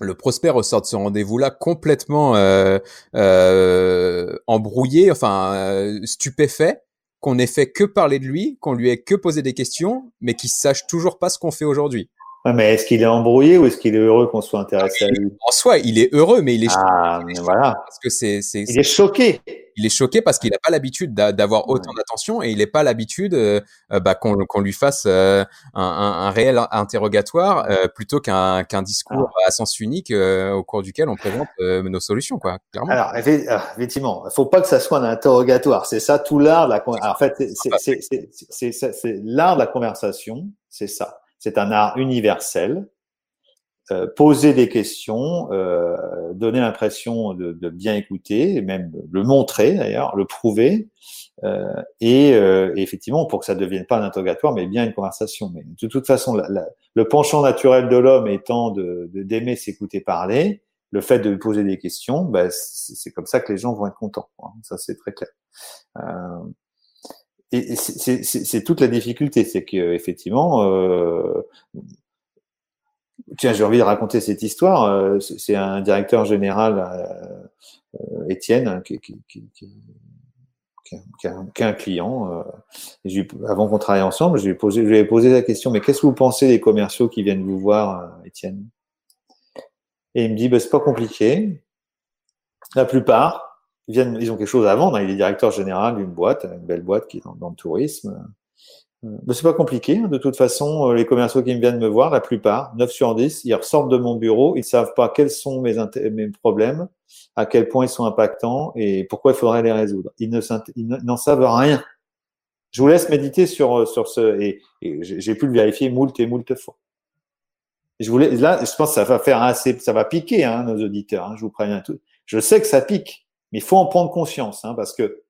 le prospect ressort de ce rendez-vous-là complètement euh, euh, embrouillé, enfin euh, stupéfait, qu'on ait fait que parler de lui, qu'on lui ait que posé des questions, mais qu'il sache toujours pas ce qu'on fait aujourd'hui. Mais est-ce qu'il est embrouillé ou est-ce qu'il est heureux qu'on soit intéressé à lui? En soi, il est heureux, mais il est ah, voilà. parce que c'est, il est choqué il est choqué parce qu'il n'a pas l'habitude d'avoir autant d'attention et il n'a pas l'habitude euh, euh, bah, qu'on lui fasse euh, un, un, réel interrogatoire plutôt qu'un qu'un discours ah. à sens unique au cours duquel on présente nos solutions, quoi. Clairement. Alors effectivement, il faut pas que ça soit un interrogatoire. C'est ça tout l'art de la. en fait, c'est l'art de la conversation. C'est ça. C'est un art universel euh, poser des questions, euh, donner l'impression de, bien écouter, et même le montrer d'ailleurs, le prouver, euh, et, effectivement pour que ça ne devienne pas un interrogatoire, mais bien une conversation. De toute façon, le penchant naturel de l'homme étant de d'aimer s'écouter parler, le fait de poser des questions, bah, c'est comme ça que les gens vont être contents. Ça c'est très clair. Euh, c'est toute la difficulté, c'est que effectivement, euh, Tiens, j'ai envie de raconter cette histoire. Euh, c'est un directeur général, euh, euh, Étienne, qui, a un client. avant qu'on travaille ensemble, je lui, ai posé, la question, mais qu'est-ce que vous pensez des commerciaux qui viennent vous voir, Étienne? Et il me dit, bah, c'est pas compliqué. La plupart, ils, viennent, ils ont quelque chose à vendre. Il est directeur général d'une boîte, une belle boîte qui est dans le tourisme. Ben, c'est pas compliqué. Hein. De toute façon, euh, les commerciaux qui me viennent me voir, la plupart, 9 sur 10, ils ressortent de mon bureau, ils savent pas quels sont mes, mes problèmes, à quel point ils sont impactants et pourquoi il faudrait les résoudre. Ils ne n'en savent rien. Je vous laisse méditer sur, euh, sur ce, et, j'ai pu le vérifier moult et moult fois. Je voulais, là, je pense que ça va faire assez, ça va piquer, hein, nos auditeurs, hein, je vous préviens tout. Je sais que ça pique, il faut en prendre conscience, hein, parce que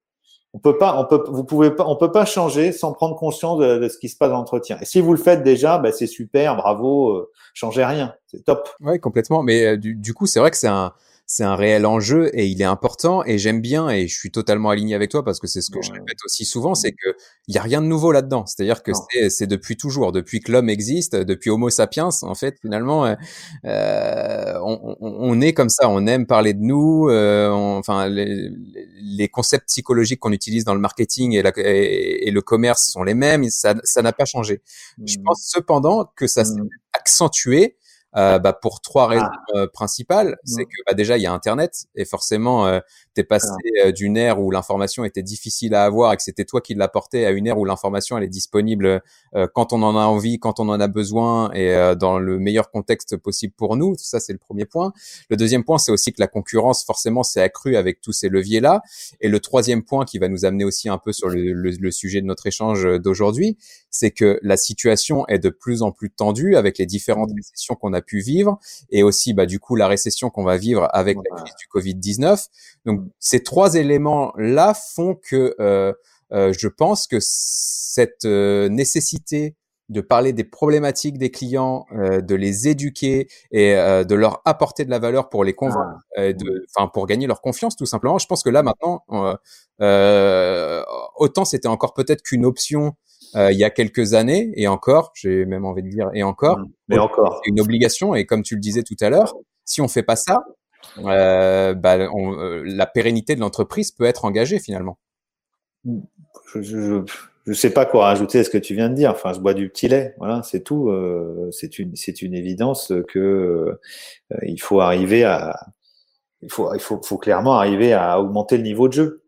on peut pas, on peut, vous pouvez pas, on peut pas changer sans prendre conscience de, ce qui se passe dans l'entretien. Et si vous le faites déjà, bah, c'est super, bravo, euh, changez rien, c'est top. Oui, complètement. Mais euh, du, du, coup, c'est vrai que c'est un, c'est un réel enjeu et il est important et j'aime bien et je suis totalement aligné avec toi parce que c'est ce que je répète aussi souvent, c'est que il y a rien de nouveau là-dedans. C'est-à-dire que c'est depuis toujours, depuis que l'homme existe, depuis Homo sapiens, en fait, finalement, euh, euh on, on, est comme ça. On aime parler de nous. Euh, enfin, les, les, concepts psychologiques qu'on utilise dans le marketing et, la, et, le commerce sont les mêmes. Ça n'a pas changé. Je mmh. pense cependant que ça s'est mmh. accentué bah, pour trois raisons ah. euh, principales. C'est que bah, déjà il y a Internet et forcément euh, t'es passé euh, d'une ère où l'information était difficile à avoir et que c'était toi qui l'apportais à une ère où l'information elle est disponible quand on en a envie, quand on en a besoin et dans le meilleur contexte possible pour nous. Ça c'est le premier point. Le deuxième point c'est aussi que la concurrence forcément s'est accrue avec tous ces leviers là. Et le troisième point qui va nous amener aussi un peu sur le, le, le sujet de notre échange d'aujourd'hui, c'est que la situation est de plus en plus tendue avec les différentes mmh. récessions qu'on a pu vivre et aussi bah du coup la récession qu'on va vivre avec la crise du Covid-19. Donc ces trois éléments là font que euh, euh, je pense que cette euh, nécessité de parler des problématiques des clients, euh, de les éduquer et euh, de leur apporter de la valeur pour les convaincre, ah. enfin pour gagner leur confiance tout simplement. Je pense que là maintenant, autant c'était encore peut-être qu'une option il y a quelques années et encore, j'ai même envie de dire et encore, mmh. mais encore, c'est une obligation et comme tu le disais tout à l'heure, si on fait pas ça, euh, bah, euh, la pérennité de l'entreprise peut être engagée finalement. Je, je, sais pas quoi rajouter à ce que tu viens de dire. Enfin, je bois du petit lait, voilà, c'est tout. c'est une, c'est une évidence que il faut arriver à, il faut, il faut, faut clairement arriver à augmenter le niveau de jeu.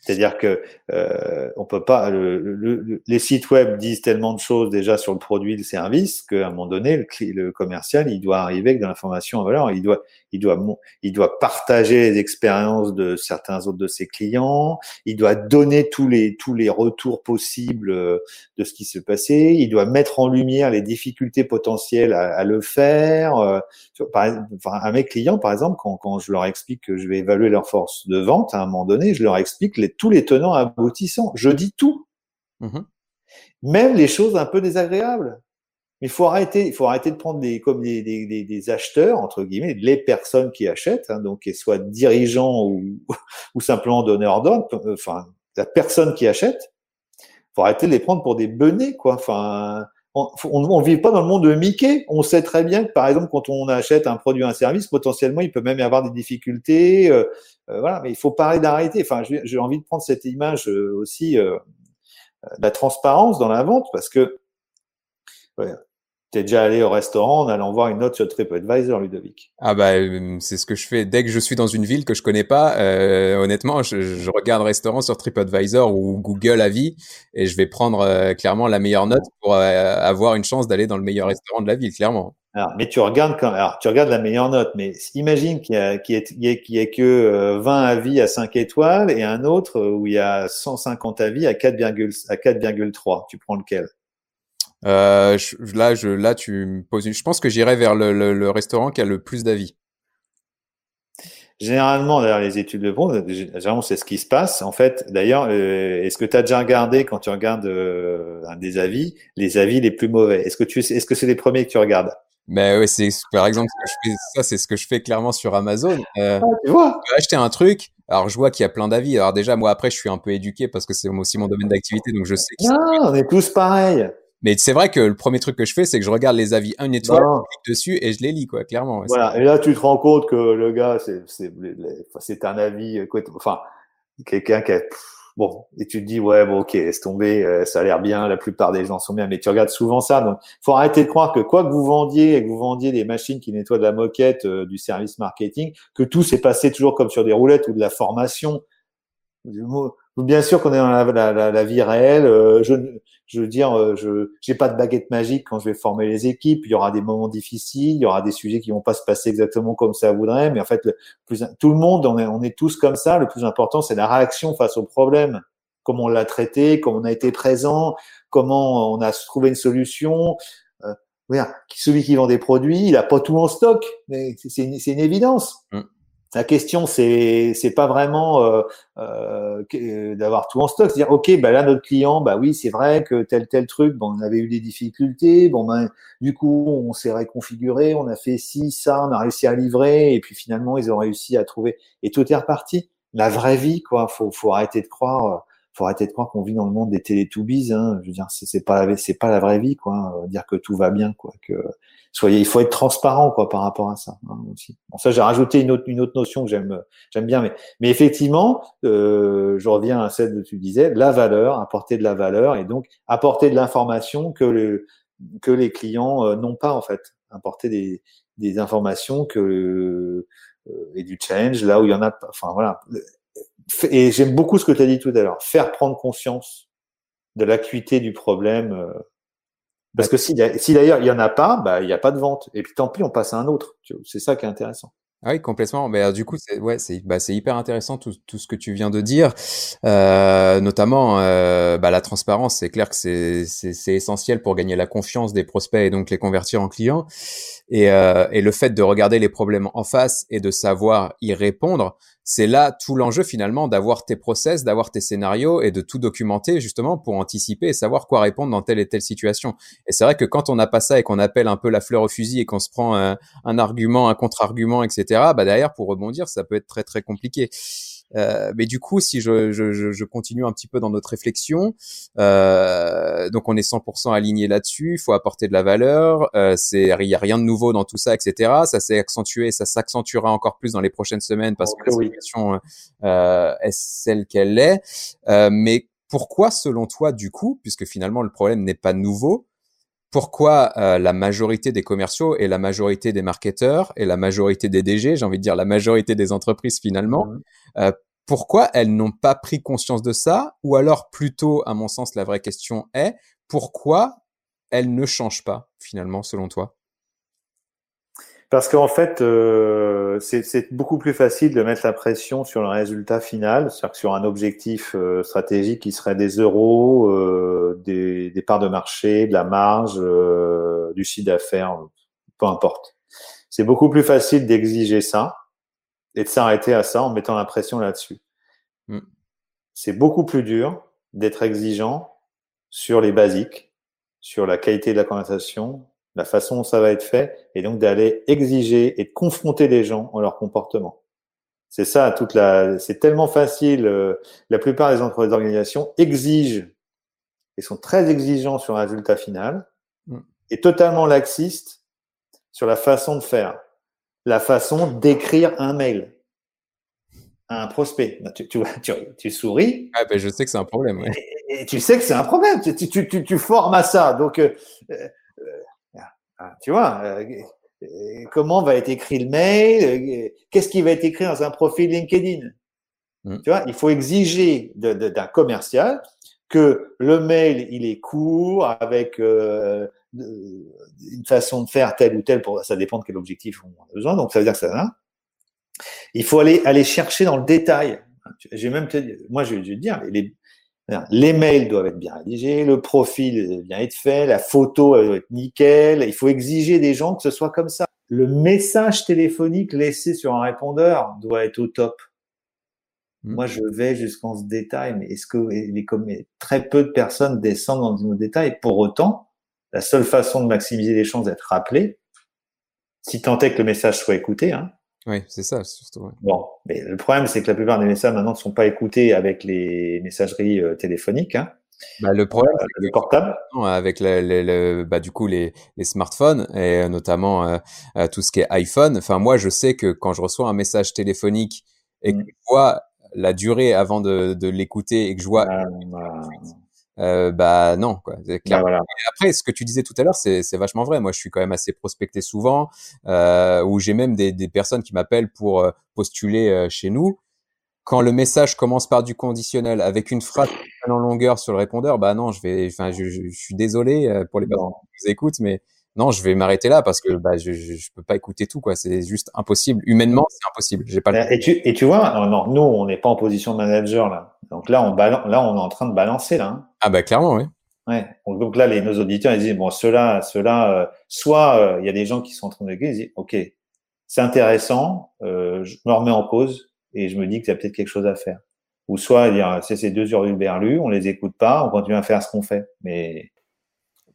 C'est-à-dire que euh, on peut pas. Le, les sites web disent tellement de choses déjà sur le produit, le service, qu'à un moment donné, le, le, commercial, il doit arriver avec de l'information en valeur. Il doit, il doit, il doit partager les expériences de certains autres de ses clients. Il doit donner tous les tous les retours possibles euh, de ce qui se passait. Il doit mettre en lumière les difficultés potentielles à, à le faire. Euh, par, à mes clients, par exemple, quand, quand je leur explique que je vais évaluer leur force de vente, à un moment donné, je leur explique les tous les tenants aboutissants. Je dis tout. Mmh Même les choses un peu désagréables. Mais il faut arrêter, il faut arrêter de prendre des, comme des, des, des acheteurs, entre guillemets, les personnes qui achètent, hein, donc qu'elles soient dirigeants ou, [laughs] ou simplement donneurs d'ordre, enfin, la personne qui achète, faut arrêter de les prendre pour des benets, quoi. Enfin, on ne vit pas dans le monde de Mickey. On sait très bien que, par exemple, quand on achète un produit ou un service, potentiellement, il peut même y avoir des difficultés. Euh, euh, voilà, mais il faut parler d'arrêter. Enfin, j'ai envie de prendre cette image euh, aussi de la transparence dans la vente parce que T'es déjà allé au restaurant en allant voir une note sur TripAdvisor, Ludovic Ah bah euh, c'est ce que je fais dès que je suis dans une ville que je connais pas. Euh, honnêtement, je, je, regarde restaurant sur TripAdvisor ou Google Avis et je vais prendre euh, clairement la meilleure note pour euh, avoir une chance d'aller dans le meilleur restaurant de la ville, clairement. Alors, mais tu regardes quand, alors tu regardes la meilleure note, mais imagine qu'il y a, qu'il y ait, qu'il y ait que 20 avis à 5 étoiles et un autre où il y a 150 avis à 4, à 4,3. Tu prends lequel? Euh, là, je, là, tu me poses. Une... Je pense que j'irai vers le, le, le, restaurant qui a le plus d'avis. Généralement, d'ailleurs, les études de vente, généralement, c'est ce qui se passe. En fait, d'ailleurs, euh, est-ce que tu as déjà regardé quand tu regardes euh, des avis, les avis les plus mauvais? Est-ce que tu, est-ce que c'est les premiers que tu regardes? Ben oui, c'est par exemple ce que je fais, ça, c'est ce que je fais clairement sur Amazon. Euh, ah, tu vois? tu acheter un truc. Alors, je vois qu'il y a plein d'avis. Alors déjà, moi après, je suis un peu éduqué parce que c'est aussi mon domaine d'activité, donc je sais. Non, on est tous pareils. Mais c'est vrai que le premier truc que je fais, c'est que je regarde les avis un étoile, je clique dessus et je les lis, quoi, clairement. Voilà. Et là, tu te rends compte que le gars, c'est, c'est, c'est un avis, enfin, quelqu'un qui a, bon, et tu te dis, ouais, bon, ok, laisse tomber, euh, ça a l'air bien, la plupart des gens sont bien, mais tu regardes souvent ça. Donc, faut arrêter de croire que quoi que vous vendiez et que vous vendiez des machines qui nettoient de la moquette, euh, du service marketing, que tout s'est passé toujours comme sur des roulettes ou de la formation. Bien sûr qu'on est dans la, la, la, vie réelle. Euh, je, je veux dire, euh, je j'ai pas de baguette magique quand je vais former les équipes. Il y aura des moments difficiles, il y aura des sujets qui vont pas se passer exactement comme ça voudrait. Mais en fait, le plus, tout le monde, on est, on est tous comme ça. Le plus important, c'est la réaction face au problème. Comment on l'a traité, comment on a été présent, comment on a trouvé une solution. Euh, celui qui vend des produits, il a pas tout en stock. C'est une, une évidence. Mmh. La question, c'est c'est pas vraiment euh, euh, euh, d'avoir tout en stock, c'est dire ok, bah là notre client, bah oui, c'est vrai que tel tel truc, bon, on avait eu des difficultés, bon ben du coup on s'est réconfiguré, on a fait ci ça, on a réussi à livrer, et puis finalement ils ont réussi à trouver. Et tout est reparti. La vraie vie, quoi, faut faut arrêter de croire faut arrêter de croire qu'on vit dans le monde des télétoobies. Hein. Je veux dire, c'est pas la, c'est pas la vraie vie, quoi. Euh, dire que tout va bien, quoi. Que soyez, il faut être transparent, quoi, par rapport à ça hein, aussi. Bon, ça, j'ai rajouté une autre, une autre notion que j'aime, j'aime bien, mais, mais effectivement, euh, je reviens à celle que tu disais, la valeur, apporter de la valeur, et donc apporter de l'information que le, que les clients euh, n'ont pas en fait, apporter des, des informations que euh, et du change là où il y en a, enfin voilà et j'aime beaucoup ce que tu as dit tout à l'heure, faire prendre conscience de l'acuité du problème. Euh, parce que si, si d'ailleurs il y en a pas, bah il n'y a pas de vente. Et puis tant pis, on passe à un autre. C'est ça qui est intéressant. Ah oui, complètement. Mais euh, du coup, c'est ouais, c'est bah, hyper intéressant tout, tout ce que tu viens de dire, euh, notamment euh, bah, la transparence. C'est clair que c'est essentiel pour gagner la confiance des prospects et donc les convertir en clients. Et euh, et le fait de regarder les problèmes en face et de savoir y répondre, c'est là tout l'enjeu finalement d'avoir tes process, d'avoir tes scénarios et de tout documenter justement pour anticiper et savoir quoi répondre dans telle et telle situation. Et c'est vrai que quand on n'a pas ça et qu'on appelle un peu la fleur au fusil et qu'on se prend un, argument, un contre-argument, etc., bah derrière pour rebondir, ça peut être très très compliqué. Euh, mais du coup, si je, je, je, continue un petit peu dans notre réflexion, euh, donc on est 100% aligné là-dessus. Il faut apporter de la valeur. Euh, c'est il y a rien de nouveau dans tout ça, etc. Ça s'est accentué, ça s'accentuera encore plus dans les prochaines semaines parce que la situation euh, est celle qu'elle est. Euh, mais pourquoi, selon toi, du coup, puisque finalement le problème n'est pas nouveau, pourquoi euh, la majorité des commerciaux et la majorité des marketeurs et la majorité des DG, j'ai envie de dire la majorité des entreprises finalement, mmh. euh, pourquoi elles n'ont pas pris conscience de ça Ou alors plutôt, à mon sens, la vraie question est, pourquoi elles ne changent pas finalement selon toi? Parce qu'en fait, euh, c'est beaucoup plus facile de mettre la pression sur le résultat final, c'est-à-dire sur un objectif euh, stratégique qui serait des euros, euh, des, des, parts de marché, de la marge, euh, du chiffre d'affaires, peu importe. C'est beaucoup plus facile d'exiger ça et de s'arrêter à ça en mettant la pression là-dessus. Mm. C'est beaucoup plus dur d'être exigeant sur les basiques, sur la qualité de la conversation, la façon dont ça va être fait, et donc d'aller exiger et de confronter les gens en leur comportement. C'est ça, toute la, c'est tellement facile. Euh, la plupart des entreprises d'organisation exigent et sont très exigeants sur un résultat final. est totalement laxiste sur la façon de faire, la façon d'écrire un mail à un prospect. Tu, tu, tu, tu souris. Ah ben je sais que c'est un problème. Ouais. Et, tu sais que c'est un problème. Tu, tu, tu, tu, formes à ça. Donc, euh, euh, tu vois, euh, comment va être écrit le mail Qu'est-ce qui va être écrit dans un profil LinkedIn? Mm. Tu vois, il faut exiger d'un commercial que le mail il est court avec euh, une façon de faire telle ou telle pour ça dépend de quel objectif on a besoin donc ça veut dire que ça hein. il faut aller aller chercher dans le détail j'ai même moi je vais te dire les, les mails doivent être bien rédigés le profil doit bien être fait la photo doit être nickel. Il faut exiger des gens que ce soit comme ça. Le message téléphonique laissé sur un répondeur doit être au top. Mmh. Moi, je vais jusqu'en ce détail, mais est-ce que les, très peu de personnes descendent dans nos détails Pour autant, la seule façon de maximiser les chances d'être rappelé, si tant est que le message soit écouté, hein, oui, c'est ça, surtout. Bon, mais le problème, c'est que la plupart des messages maintenant ne sont pas écoutés avec les messageries euh, téléphoniques. Hein. Bah, le problème, euh, c'est le portable. Avec le, le, le, bah, du coup les, les smartphones et notamment euh, tout ce qui est iPhone. Enfin, moi, je sais que quand je reçois un message téléphonique et que mmh. je vois la durée avant de, de l'écouter et que je vois ah. Euh, bah non quoi. Bah, voilà. Après, ce que tu disais tout à l'heure, c'est vachement vrai. Moi, je suis quand même assez prospecté souvent, euh, où j'ai même des, des, personnes qui m'appellent pour euh, postuler euh, chez nous. Quand le message commence par du conditionnel avec une phrase en longueur sur le répondeur, bah non, je vais, enfin, je, je, suis désolé euh, pour les personnes qui nous écoutent, mais non, je vais m'arrêter là parce que bah, je, je, peux pas écouter tout quoi. C'est juste impossible. Humainement, c'est impossible. J'ai pas. Le... Et tu et tu vois, non, non nous on n'est pas en position de manager là. Donc là on balance, là on est en train de balancer là. Hein. Ah bah clairement oui. Ouais. Donc là les nos auditeurs ils disent bon ceux-là, ceux-là, euh, soit euh, il y a des gens qui sont en train de dire, ils disent ok c'est intéressant, euh, je me remets en cause et je me dis qu'il y a peut-être quelque chose à faire. Ou soit dire c'est ces deux berlu, on les écoute pas, on continue à faire ce qu'on fait. Mais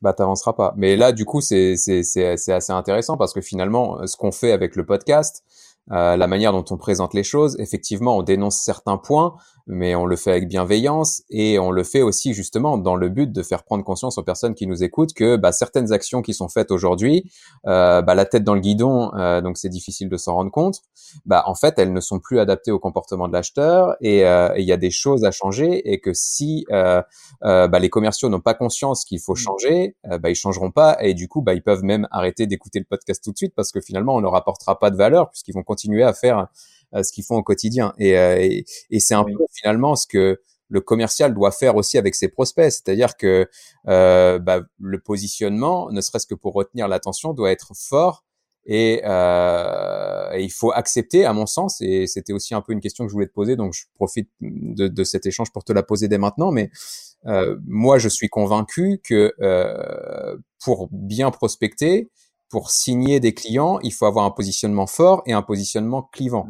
bah t'avanceras pas. Mais là, du coup, c'est c'est c'est assez intéressant parce que finalement, ce qu'on fait avec le podcast, euh, la manière dont on présente les choses. Effectivement, on dénonce certains points, mais on le fait avec bienveillance et on le fait aussi justement dans le but de faire prendre conscience aux personnes qui nous écoutent que bah, certaines actions qui sont faites aujourd'hui, euh, bah, la tête dans le guidon, euh, donc c'est difficile de s'en rendre compte. Bah, en fait, elles ne sont plus adaptées au comportement de l'acheteur et euh, il y a des choses à changer et que si euh, bah, les commerciaux n'ont pas conscience qu'il faut mmh. changer, bah, ils changeront pas et du coup, bah, ils peuvent même arrêter d'écouter le podcast tout de suite parce que finalement, on leur apportera pas de valeur puisqu'ils vont continuer à faire euh, ce qu'ils font au quotidien. Et, euh, et, et c'est un peu finalement ce que le commercial doit faire aussi avec ses prospects, c'est-à-dire que euh, bah, le positionnement, ne serait-ce que pour retenir l'attention, doit être fort et, euh, et, il faut accepter, à mon sens, et c'était aussi un peu une question que je voulais te poser, donc je profite de, de cet échange pour te la poser dès maintenant, mais euh, moi je suis convaincu que euh, pour bien prospecter, pour signer des clients, il faut avoir un positionnement fort et un positionnement clivant.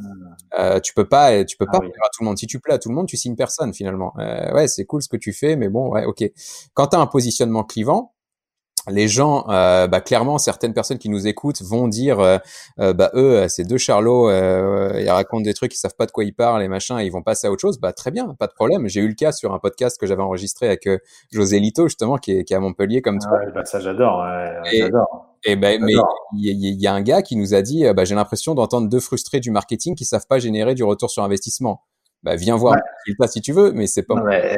Ah. Euh, tu peux pas, tu peux ah pas plaire à tout le monde. Si tu plais à tout le monde, tu signes personne finalement. Euh, ouais, c'est cool ce que tu fais, mais bon, ouais, ok. Quand tu as un positionnement clivant, les gens, euh, bah, clairement, certaines personnes qui nous écoutent vont dire, euh, euh bah eux, euh, ces deux charlots, euh, ils racontent des trucs, ils savent pas de quoi ils parlent, et machin, ils vont passer à autre chose. Bah très bien, pas de problème. J'ai eu le cas sur un podcast que j'avais enregistré avec José Lito justement, qui est, qui est à Montpellier comme toi. Ouais, bah ça j'adore, ouais, j'adore. Et ben, mais il y, a un gars qui nous a dit, bah, j'ai l'impression d'entendre deux frustrés du marketing qui savent pas générer du retour sur investissement. Bah, viens voir ouais. si tu veux, mais c'est pas. Ouais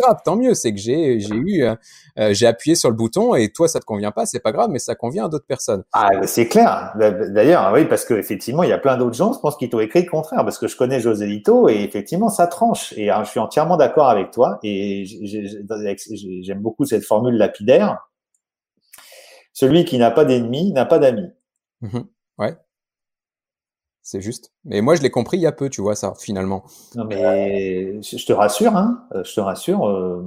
grave, tant mieux. C'est que j'ai j'ai eu euh, euh, j'ai appuyé sur le bouton et toi ça te convient pas, c'est pas grave, mais ça convient à d'autres personnes. Ah c'est clair. D'ailleurs oui parce que effectivement il y a plein d'autres gens, je pense qui t'ont écrit le contraire parce que je connais José Lito et effectivement ça tranche et je suis entièrement d'accord avec toi et j'aime beaucoup cette formule lapidaire. Celui qui n'a pas d'ennemis n'a pas d'amis. Mmh ouais. C'est juste. Mais moi, je l'ai compris il y a peu, tu vois, ça, finalement. Non, mais je te rassure, hein, euh, je te rassure. Euh,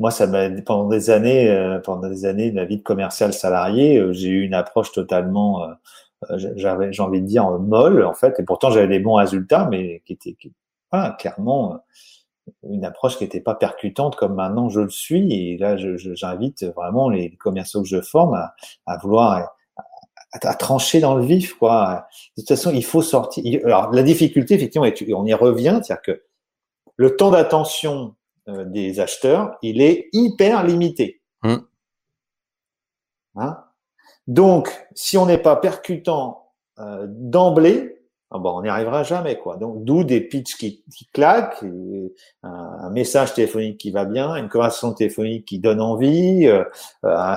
moi, ça m'a, pendant des années, euh, pendant des années de ma vie de commercial salarié, j'ai eu une approche totalement, j'avais, j'ai envie de dire, molle, en fait. Et pourtant, j'avais des bons résultats, mais qui étaient, qui, clairement, une approche qui n'était pas percutante comme maintenant je le suis. Et là, j'invite vraiment les commerciaux que je forme à, à vouloir à, trancher dans le vif, quoi. De toute façon, il faut sortir. Alors, la difficulté, effectivement, et on y revient, c'est-à-dire que le temps d'attention euh, des acheteurs, il est hyper limité. Mmh. Hein? Donc, si on n'est pas percutant euh, d'emblée, bon, on n'y arrivera jamais, quoi. Donc, d'où des pitchs qui, qui claquent, un, message téléphonique qui va bien, une conversation téléphonique qui donne envie. Euh, euh,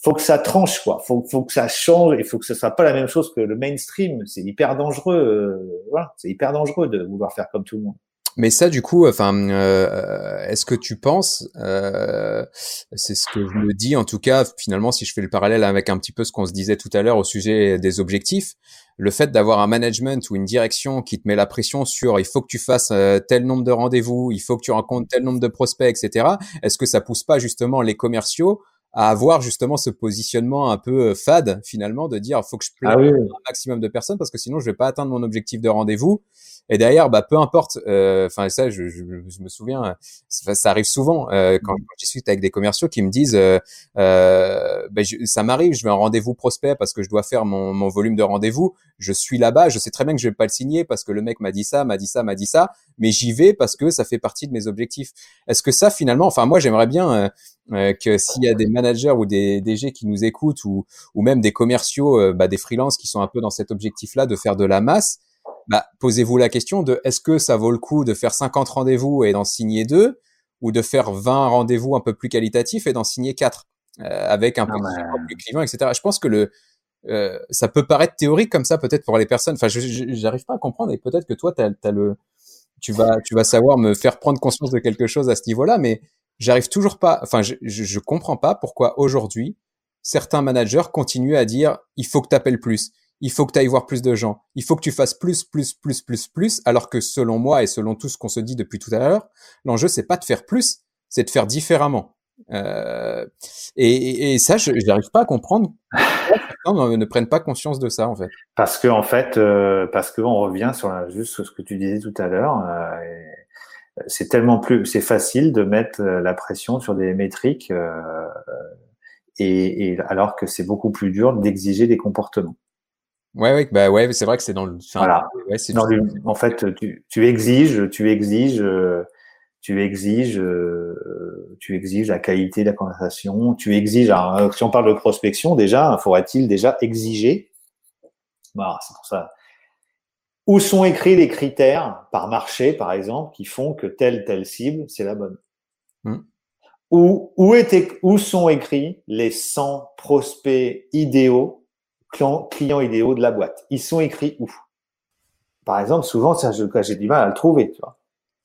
faut que ça tranche, quoi. Faut, faut que ça change. Il faut que ce soit pas la même chose que le mainstream. C'est hyper dangereux. Euh, voilà, c'est hyper dangereux de vouloir faire comme tout le monde. Mais ça, du coup, enfin, euh, est-ce que tu penses, euh, c'est ce que je me dis en tout cas, finalement, si je fais le parallèle avec un petit peu ce qu'on se disait tout à l'heure au sujet des objectifs, le fait d'avoir un management ou une direction qui te met la pression sur il faut que tu fasses euh, tel nombre de rendez-vous, il faut que tu rencontres tel nombre de prospects, etc. Est-ce que ça pousse pas justement les commerciaux à avoir justement ce positionnement un peu fade finalement de dire faut que je plaise ah un maximum de personnes parce que sinon je vais pas atteindre mon objectif de rendez-vous et derrière, bah, peu importe. Euh, enfin, ça, je, je, je, me souviens, ça, ça arrive souvent euh, quand, je discute avec des commerciaux qui me disent, euh, euh bah, ça m'arrive, je vais en rendez-vous prospect parce que je dois faire mon, mon volume de rendez-vous. Je suis là-bas, je sais très bien que je vais pas le signer parce que le mec m'a dit ça, m'a dit ça, m'a dit ça, mais j'y vais parce que ça fait partie de mes objectifs. Est-ce que ça, finalement, enfin, moi, j'aimerais bien euh, que s'il y a des managers ou des DG qui nous écoutent ou, ou même des commerciaux, bah, des freelances qui sont un peu dans cet objectif-là de faire de la masse bah, posez-vous la question de est-ce que ça vaut le coup de faire 50 rendez-vous et d'en signer deux ou de faire 20 rendez-vous un peu plus qualitatifs et d'en signer quatre euh, avec un peu plus clivant, etc. Je pense que le euh, ça peut paraître théorique comme ça peut-être pour les personnes. Enfin, j'arrive pas à comprendre et peut-être que toi, t'as, as le, tu vas, tu vas savoir me faire prendre conscience de quelque chose à ce niveau-là, mais j'arrive toujours pas. Enfin, je, je, comprends pas pourquoi aujourd'hui certains managers continuent à dire il faut que tu appelles plus, il faut que tu ailles voir plus de gens, il faut que tu fasses plus, plus, plus, plus, plus, alors que selon moi et selon tout ce qu'on se dit depuis tout à l'heure, l'enjeu c'est pas de faire plus, c'est de faire différemment. Euh, et, et, ça, je n'arrive pas à comprendre. Certains ne prennent pas conscience de ça en fait. Parce que en fait, euh, parce que on revient sur la, juste ce que tu disais tout à l'heure. Euh, c'est tellement plus, c'est facile de mettre euh, la pression sur des métriques, euh, et, et alors que c'est beaucoup plus dur d'exiger des comportements. Ouais, ouais, bah ouais, c'est vrai que c'est dans le. Voilà. Ouais, c'est en fait, tu, tu, exiges, tu exiges, tu exiges, tu exiges la qualité de la conversation. Tu exiges. Si on parle de prospection, déjà, faudrait-il déjà exiger? Voilà, c'est pour ça. Où sont écrits les critères par marché, par exemple, qui font que telle telle cible c'est la bonne mmh. Où, où, était, où sont écrits les 100 prospects idéaux clients, idéaux de la boîte? Ils sont écrits où? Par exemple, souvent, j'ai du mal à le trouver, tu vois.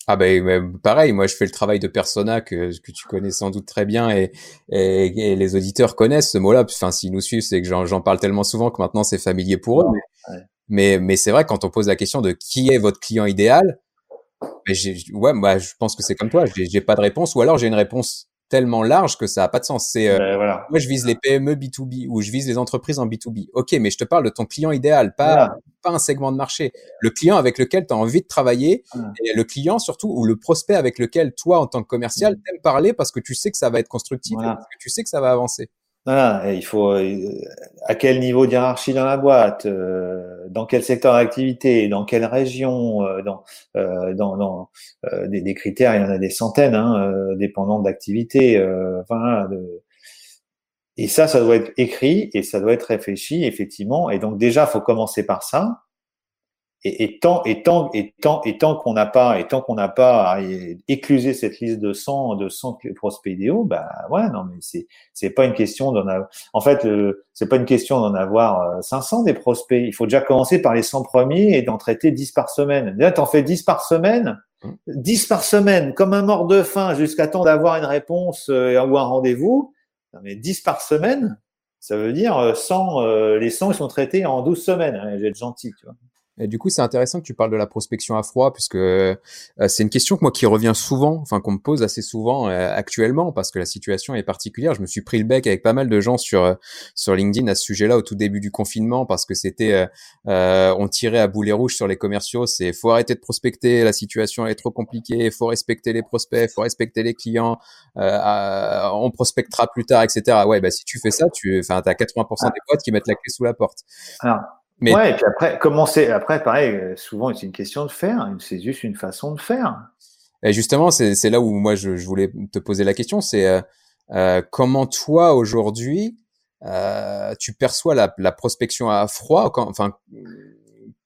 Ah ben pareil, moi je fais le travail de persona que, que tu connais sans doute très bien et, et, les auditeurs connaissent ce mot-là. Enfin, s'ils nous suivent, c'est que j'en parle tellement souvent que maintenant c'est familier pour eux. Mais, mais, c'est vrai quand on pose la question de qui est votre client idéal, ben ouais, moi je pense que c'est comme toi. J'ai pas de réponse ou alors j'ai une réponse tellement large que ça a pas de sens. C'est euh, ben, moi je vise les PME B2B ou je vise les entreprises en B2B. OK, mais je te parle de ton client idéal, pas pas un segment de marché. Le client avec lequel tu as envie de travailler et le client surtout ou le prospect avec lequel toi en tant que commercial t'aimes parler parce que tu sais que ça va être constructif parce que tu sais que ça va avancer. Voilà, il faut euh, à quel niveau de hiérarchie dans la boîte, euh, dans quel secteur d'activité, dans quelle région, euh, dans, dans, dans des, des, critères, il y en a des centaines, hein, dépendant d'activité. Enfin, de... Et ça, ça doit être écrit et ça doit être réfléchi effectivement. Et donc déjà, faut commencer par ça. Et, et, tant et tant et tant et tant qu'on n'a pas et tant qu'on n'a pas éclusé cette liste de 100 de 100 prospects idéaux, bah ouais non mais c'est c'est pas une question d'en avoir. En fait, c'est pas une question d'en avoir 500 euh, des prospects. Il faut déjà commencer par les 100 premiers et d'en traiter 10 par semaine. Déjà, t'en fais 10 par semaine? 10 mmh. par semaine, comme un mort de faim, jusqu'à temps d'avoir une réponse euh, ou un rendez-vous. Mais 10 par semaine, ça veut dire 100, euh, les 100 ils sont traités en 12 semaines. Vais être gentil, tu vois. Et du coup, c'est intéressant que tu parles de la prospection à froid, puisque euh, c'est une question que moi qui revient souvent, enfin qu'on me pose assez souvent euh, actuellement, parce que la situation est particulière. Je me suis pris le bec avec pas mal de gens sur euh, sur LinkedIn à ce sujet-là au tout début du confinement, parce que c'était on tirait à boulet rouge sur les commerciaux. C'est faut arrêter de prospecter, la situation est trop compliquée, faut respecter les prospects, faut respecter les clients, on prospectera plus tard, etc. Ouais, bah si tu fais ça, tu, enfin, t'as 80% des boîtes qui mettent la clé sous la porte. Alors, Ouais, et puis après, commencer, après, pareil, euh, souvent, c'est une question de faire, c'est juste une façon de faire. Et justement, c'est là où moi, je, je, voulais te poser la question, c'est euh, euh, comment toi, aujourd'hui, euh, tu perçois la, la, prospection à froid? Quand, Enfin,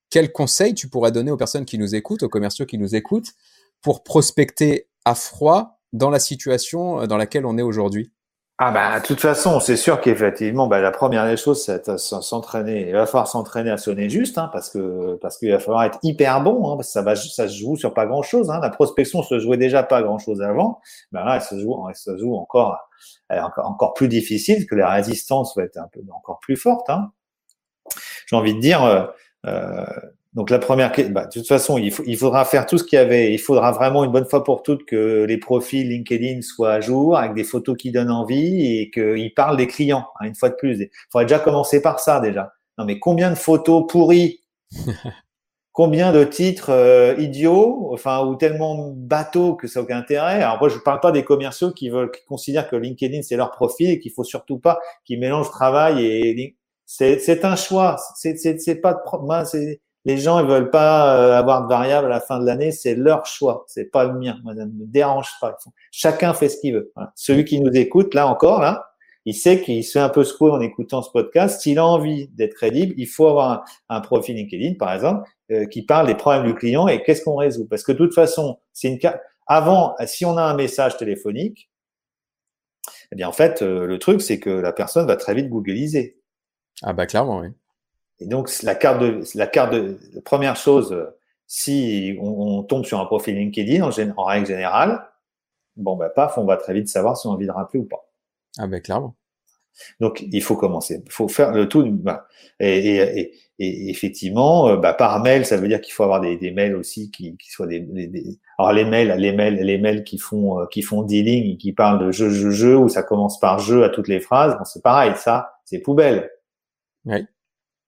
quel conseil tu pourrais donner aux personnes qui nous écoutent, aux commerciaux qui nous écoutent, pour prospecter à froid dans la situation dans laquelle on est aujourd'hui? Ah bah de toute façon, c'est sûr qu'effectivement, bah, la première des choses, c'est s'entraîner. Il va falloir s'entraîner à sonner juste, hein, parce que parce qu'il va falloir être hyper bon, hein, parce que ça va ça se joue sur pas grand chose. Hein. La prospection se jouait déjà pas grand chose avant, ben là, elle se joue, elle se joue encore, encore plus difficile, que la résistance va être un peu encore plus forte. Hein. J'ai envie de dire. Euh, euh donc la première, bah, de toute façon, il, il, faudra faire tout ce qu'il y avait. Il faudra vraiment une bonne fois pour toutes que les profils LinkedIn soient à jour, avec des photos qui donnent envie et qu'ils parlent des clients. Hein, une fois de plus, il faudrait déjà commencer par ça déjà. Non mais combien de photos pourries? [laughs] Combien de titres euh, idiots, enfin ou tellement bateaux que ça n'a aucun intérêt? Alors moi je ne parle pas des commerciaux qui veulent, qui considèrent que LinkedIn c'est leur profil et qu'il faut surtout pas qu'ils mélangent travail et c'est un choix. C'est pas de les gens, ils veulent pas euh, avoir de variable à la fin de l'année, c'est leur choix, c'est pas le mien. Moi, ça ne me dérange pas. Chacun fait ce qu'il veut. Celui qui nous écoute, là encore, là, il sait qu'il se fait un peu secouer en écoutant ce podcast. S'il a envie d'être crédible, il faut avoir un, profil LinkedIn, par exemple, euh, qui parle des problèmes du client et qu'est-ce qu'on résout. Parce que de toute façon, c'est une avant, si on a un message téléphonique, eh bien en fait, euh, le truc, c'est que la personne va très vite googliser. Ah bah clairement, oui. Et donc, la carte de, la carte de, la première chose, si on, on, tombe sur un profil LinkedIn en, en règle générale, bon, bah, paf, on va très vite savoir si on a envie de rappeler ou pas. Ah, ben, clairement. Donc, il faut commencer. Il faut faire le tout. Bah, et, et, et, effectivement, bah, par mail, ça veut dire qu'il faut avoir des, des mails aussi qui, qui soient des, des, Alors les mails, les mails, les mails qui font qui font dealing et qui parlent de jeu, jeu, jeu, où ça commence par jeu à toutes les phrases. Bon, c'est pareil, ça, c'est poubelle. Oui.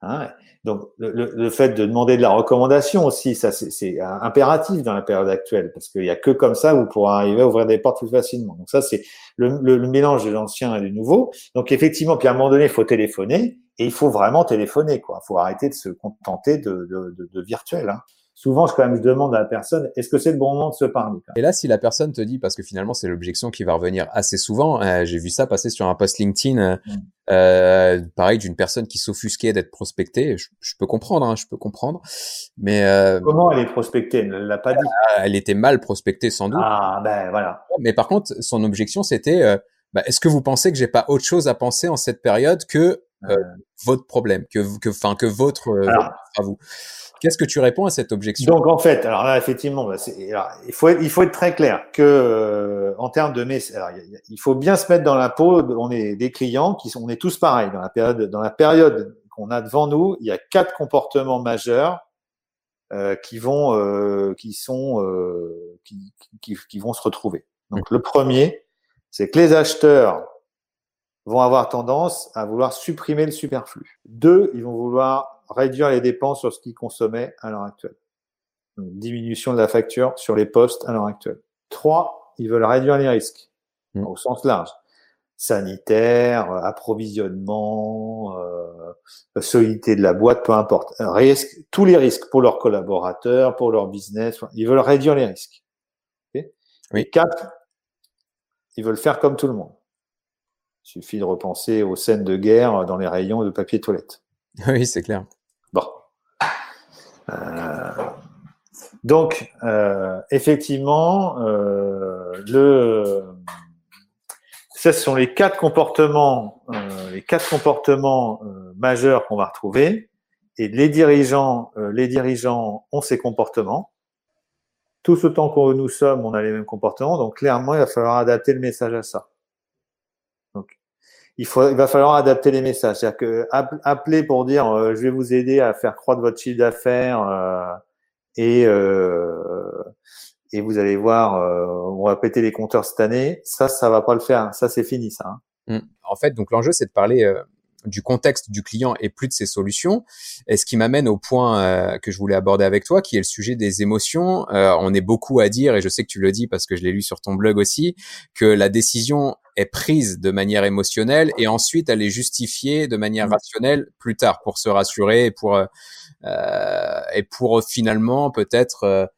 Hein donc le, le, fait de demander de la recommandation aussi, ça c'est impératif dans la période actuelle parce qu'il y a que comme ça vous pourrez arriver à ouvrir des portes plus facilement. Donc ça c'est le, le, mélange de l'ancien et du nouveau. Donc effectivement, puis à un moment donné, il faut téléphoner et il faut vraiment téléphoner quoi. Il faut arrêter de se contenter de, de, de, de virtuel. Hein souvent, je, quand même, je demande à la personne, est-ce que c'est le bon moment de se parler Et là, si la personne te dit, parce que finalement, c'est l'objection qui va revenir assez souvent, euh, j'ai vu ça passer sur un post LinkedIn, euh, mm. euh pareil, d'une personne qui s'offusquait d'être prospectée. Je, peux comprendre, hein, je peux comprendre. Mais euh, comment elle est prospectée? Elle l'a pas dit. Ah, elle était mal prospectée, sans doute. Ah ben voilà. Mais par contre, son objection, c'était, bah, est-ce que vous pensez que j'ai pas autre chose à penser en cette période que votre problème, que, que, enfin, que votre, votre à vous. Qu'est-ce que tu réponds à cette objection? Donc en fait, alors là effectivement, bah, il faut être, il faut être très clair que euh, en termes de alors, il faut bien se mettre dans la peau. On est des clients qui sont, on est tous pareils dans la période dans la période qu'on a devant nous. Il y a quatre comportements majeurs euh, qui vont euh, qui sont euh, qui, qui, qui, vont se retrouver. Donc le premier, c'est que les acheteurs vont avoir tendance à vouloir supprimer le superflu. Deux, ils vont vouloir réduire les dépenses sur ce qu'ils consommaient à l'heure actuelle. Donc, diminution de la facture sur les postes à l'heure actuelle. Trois, ils veulent réduire les risques mmh. au sens large. Sanitaire, euh, approvisionnement, euh, solidité de la boîte, peu importe. Risque, tous les risques pour leurs collaborateurs, pour leur business, ils veulent réduire les risques. Okay oui. quatre, ils veulent faire comme tout le monde. Il suffit de repenser aux scènes de guerre dans les rayons de papier toilette. [laughs] Oui, c'est clair. Bon. Euh, donc, euh, effectivement, euh, le, ce sont les quatre comportements, les quatre comportements majeurs qu'on va retrouver. Et les dirigeants, les dirigeants ont ces comportements. Tous autant que nous sommes, on a les mêmes comportements. Donc, clairement, il va falloir adapter le message à ça il, faut, il va falloir adapter les messages. C'est-à-dire que appeler pour dire euh, je vais vous aider à faire croître votre chiffre d'affaires euh, et euh, et vous allez voir, on va péter les compteurs cette année. Ça, ça va pas le faire. Ça, c'est fini, ça. Hein. Mmh. En fait, donc l'enjeu, c'est de parler du contexte du client et plus de ses solutions. Et ce qui m'amène au point euh, que je voulais aborder avec toi, qui est le sujet des émotions. Euh, on est beaucoup à dire, et je sais que tu le dis parce que je l'ai lu sur ton blog aussi, que la décision est prise de manière émotionnelle et ensuite elle est justifiée de manière mmh. rationnelle plus tard pour se rassurer et pour euh, et pour finalement peut-être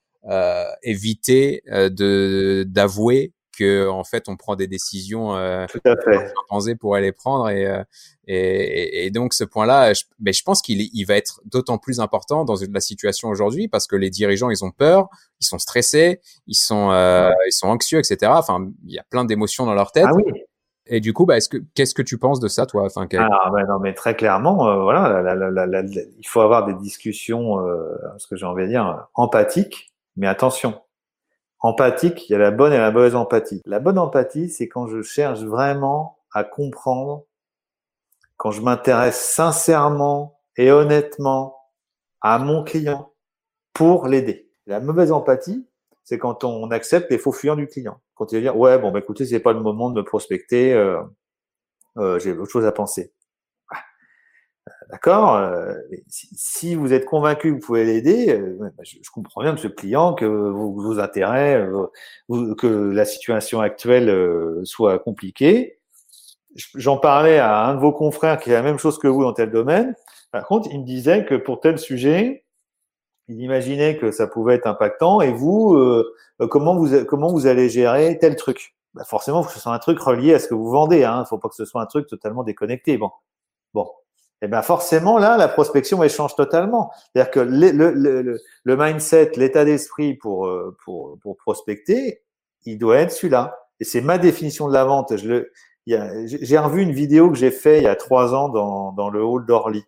éviter de d'avouer que en fait on prend des décisions euh, Tout à fait. pour aller prendre et, euh, et, et, donc ce point-là, je, mais je pense qu'il il va être d'autant plus important dans la situation aujourd'hui parce que les dirigeants ils ont peur, ils sont stressés, ils sont euh, ils sont anxieux, etc. Enfin, il y a plein d'émotions dans leur tête. Ah oui. Et du coup, bah, est-ce que qu'est-ce que tu penses de ça, toi? Enfin, Ah non, mais très clairement, euh, voilà, la, la, la, il faut avoir des discussions, euh, ce que j'ai envie de dire, empathiques, mais attention, empathique, il y a la bonne et la mauvaise empathie. La bonne empathie, c'est quand je cherche vraiment à comprendre, quand je m'intéresse sincèrement et honnêtement à mon client pour l'aider. La mauvaise empathie, c'est quand on accepte les faux fuyants du client. Quand il va dire ouais bon bah écoutez c'est pas le moment de me prospecter, euh, euh, j'ai autre chose à penser. D'accord euh, si, vous êtes convaincu que vous pouvez l'aider, euh, bah, je, comprends bien, monsieur client, que vos, vos intérêts, euh, que la situation actuelle soit compliquée. J'en parlais à un de vos confrères qui a la même chose que vous dans tel domaine. Par contre, il me disait que pour tel sujet, il imaginait que ça pouvait être impactant. Et vous, comment vous comment vous allez gérer tel truc? Bah Forcément, faut que ce soit un truc relié à ce que vous vendez. Il hein. ne faut pas que ce soit un truc totalement déconnecté. Bon, bon, eh bien forcément là, la prospection elle change totalement. C'est-à-dire que le, le, le, le mindset, l'état d'esprit pour, euh, pour, pour prospecter, il doit être celui-là. Et c'est ma définition de la vente. J'ai revu une vidéo que j'ai fait il y a trois ans dans, dans le hall d'Orly.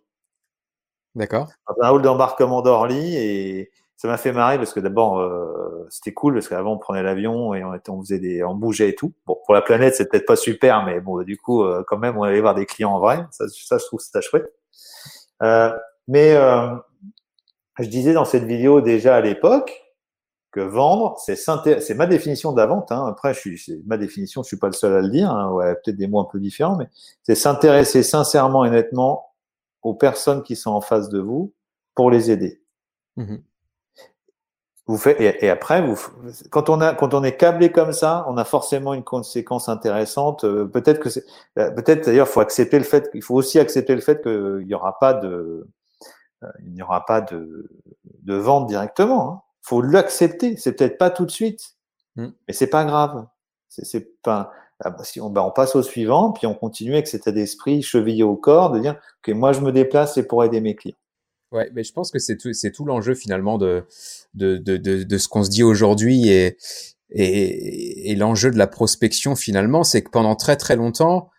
D'accord. Dans un hall d'embarquement d'Orly et ça m'a fait marrer parce que d'abord euh, c'était cool parce qu'avant on prenait l'avion et on, était, on faisait des, on bougeait et tout. Bon pour la planète c'est peut-être pas super mais bon du coup euh, quand même on allait voir des clients en vrai. Ça, ça je trouve ça chouette. Euh, mais euh, je disais dans cette vidéo déjà à l'époque que vendre c'est c'est ma définition de la vente. Hein. Après je suis c'est ma définition je suis pas le seul à le dire. Hein. Ouais peut-être des mots un peu différents mais c'est s'intéresser sincèrement et nettement aux personnes qui sont en face de vous pour les aider. Mmh vous faites, et, après, vous, quand on a, quand on est câblé comme ça, on a forcément une conséquence intéressante. Euh, peut-être que c'est, euh, peut-être d'ailleurs, faut accepter le fait, il faut aussi accepter le fait qu'il n'y aura pas de, euh, il n'y aura pas de, de vente directement. Hein. Faut l'accepter. C'est peut-être pas tout de suite, mmh. mais c'est pas grave. C'est pas, ah bah, si on, bah on passe au suivant, puis on continue avec cet état d'esprit chevillé au corps, de dire que moi je me déplace, c'est pour aider mes clients. Ouais, mais je pense que c'est tout, c'est tout l'enjeu finalement de, de, de, de, de ce qu'on se dit aujourd'hui et, et, et l'enjeu de la prospection finalement, c'est que pendant très très longtemps,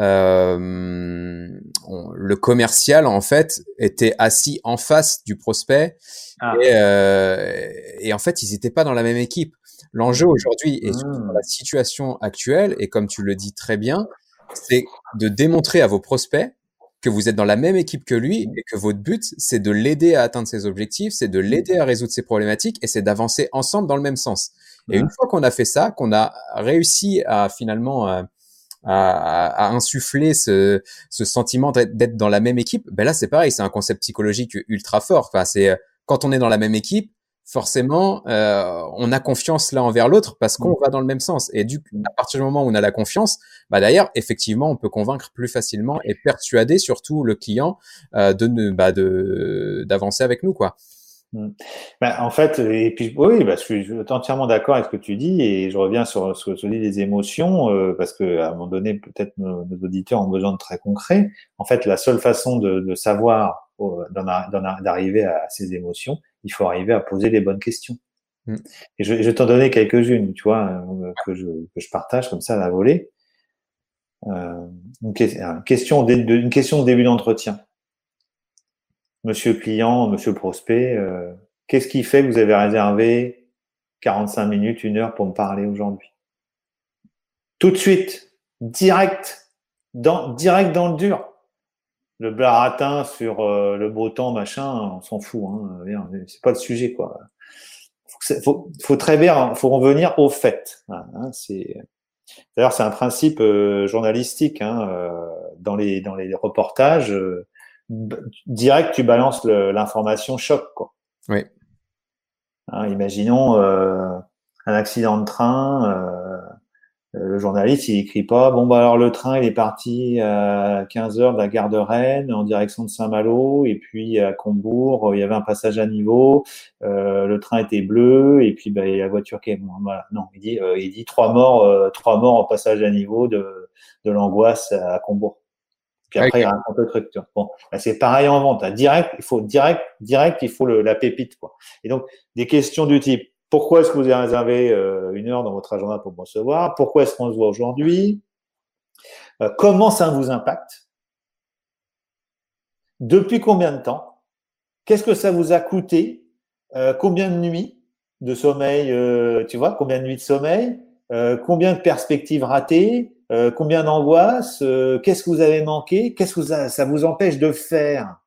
euh, le commercial en fait était assis en face du prospect ah. et, euh, et, en fait ils n'étaient pas dans la même équipe. L'enjeu aujourd'hui et surtout dans la mmh. situation actuelle et comme tu le dis très bien, c'est de démontrer à vos prospects que vous êtes dans la même équipe que lui et que votre but, c'est de l'aider à atteindre ses objectifs, c'est de l'aider à résoudre ses problématiques et c'est d'avancer ensemble dans le même sens. Et une fois qu'on a fait ça, qu'on a réussi à finalement euh, à, à, insuffler ce, ce sentiment d'être dans la même équipe, ben là c'est pareil, c'est un concept psychologique ultra fort. Enfin, c'est quand on est dans la même équipe, forcément, euh, on a confiance l'un envers l'autre parce qu'on mm. va dans le même sens. Et du à partir du moment où on a la confiance, bah d'ailleurs, effectivement, on peut convaincre plus facilement et persuader surtout le client euh, de bah, de d'avancer avec nous, quoi. Bah, en fait, et puis oui, bah, je suis entièrement d'accord avec ce que tu dis et je reviens sur ce que tu dis des émotions euh, parce que à un moment donné, peut-être nos, auditeurs ont besoin de très concret. En fait, la seule façon de, de savoir d'arriver à ces émotions, il faut arriver à poser les bonnes questions. Mm. Et je, vais t'en donner quelques-unes, tu vois, euh, que je, que je partage comme ça à la volée. Euh, une, question, une question de début d'entretien. Monsieur client, monsieur prospect, euh, qu'est-ce qui fait que vous avez réservé 45 minutes, une heure pour me parler aujourd'hui? Tout de suite, direct, dans, direct dans le dur le baratin sur euh, le beau temps, machin, on s'en fout. Hein, c'est pas le sujet, quoi. Faut, faut, très bien, faut revenir au fait. Hein, c'est d'ailleurs c'est un principe euh, journalistique. Hein, euh, dans les dans les reportages, direct, tu balances l'information choc, quoi. Oui. Hein, imaginons un accident de train le journaliste, il écrit pas, bon, bah, alors le train, il est parti à 15 heures de la gare de Rennes en direction de Saint-Malo, et puis à Combourg, il y avait un passage à niveau, euh, le train était bleu, et puis, bah, il y a la voiture qui est, voilà. Non, il dit, euh, il dit trois morts, euh, trois morts en passage à niveau de, de l'angoisse à Combourg. Puis après, il raconte le truc. Bon, bah, c'est pareil en vente. Direct, il faut direct, direct, il faut le, la pépite, quoi. Et donc, des questions du type, pourquoi est-ce que vous avez réservé euh, une heure dans votre agenda pour me recevoir? Pourquoi est-ce qu'on se voit aujourd'hui? Euh, Comment ça vous impacte? Depuis combien de temps? Qu'est-ce que ça vous a coûté? Euh, Combien de nuits de sommeil Tu vois Combien de nuits de sommeil? Combien de perspectives ratées? Combien d'angoisses? Qu'est-ce que vous avez manqué? Qu'est-ce que ça vous empêche de faire?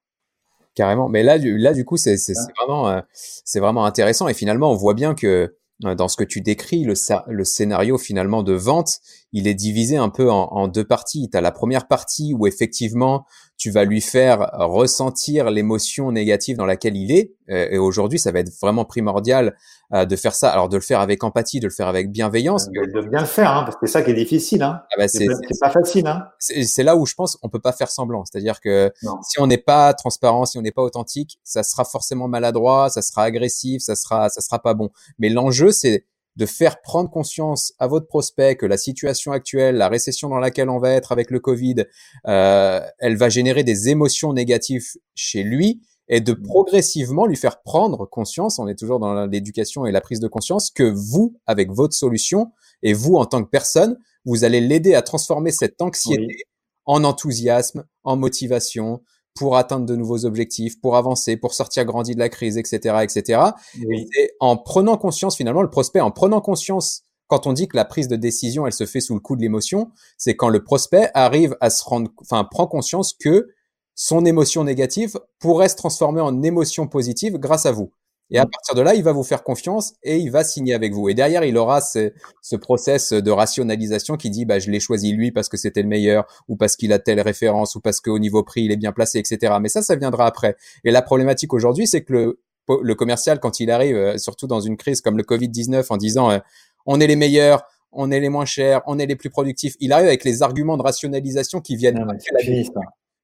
Carrément. Mais là, là, du coup, c'est vraiment, euh, c'est vraiment intéressant. Et finalement, on voit bien que euh, dans ce que tu décris, le, le scénario finalement de vente, il est divisé un peu en, en deux parties. Tu as la première partie où effectivement, tu vas lui faire ressentir l'émotion négative dans laquelle il est. Euh, et aujourd'hui, ça va être vraiment primordial euh, de faire ça. Alors de le faire avec empathie, de le faire avec bienveillance. De, bien le faire, hein, parce que c'est ça qui est difficile. Hein. Ah bah c'est pas facile. Hein. C'est là où je pense on peut pas faire semblant. C'est-à-dire que si on n'est pas transparent, si on n'est pas authentique, ça sera forcément maladroit, ça sera agressif, ça sera ça sera pas bon. Mais l'enjeu c'est de faire prendre conscience à votre prospect que la situation actuelle, la récession dans laquelle on va être avec le Covid, euh, elle va générer des émotions négatives chez lui et de mmh. progressivement lui faire prendre conscience, on est toujours dans l'éducation et la prise de conscience, que vous, avec votre solution, et vous en tant que personne, vous allez l'aider à transformer cette anxiété en enthousiasme, en motivation, pour atteindre de nouveaux objectifs, pour avancer, pour sortir grandi de la crise, etc., etc. Et en prenant conscience, finalement, le prospect, en prenant conscience, quand on dit que la prise de décision, elle se fait sous le coup de l'émotion, c'est quand le prospect arrive à se rendre, enfin, prend conscience que son émotion négative pourrait se transformer en émotion positive grâce à vous. Et à partir de là, il va vous faire confiance et il va signer avec vous. Et derrière, il aura ce, ce process de rationalisation qui dit, bah, je l'ai choisi lui parce que c'était le meilleur, ou parce qu'il a telle référence, ou parce qu'au niveau prix, il est bien placé, etc. Mais ça, ça viendra après. Et la problématique aujourd'hui, c'est que le, le commercial, quand il arrive, euh, surtout dans une crise comme le Covid-19, en disant, euh, on est les meilleurs, on est les moins chers, on est les plus productifs, il arrive avec les arguments de rationalisation qui viennent. Ah,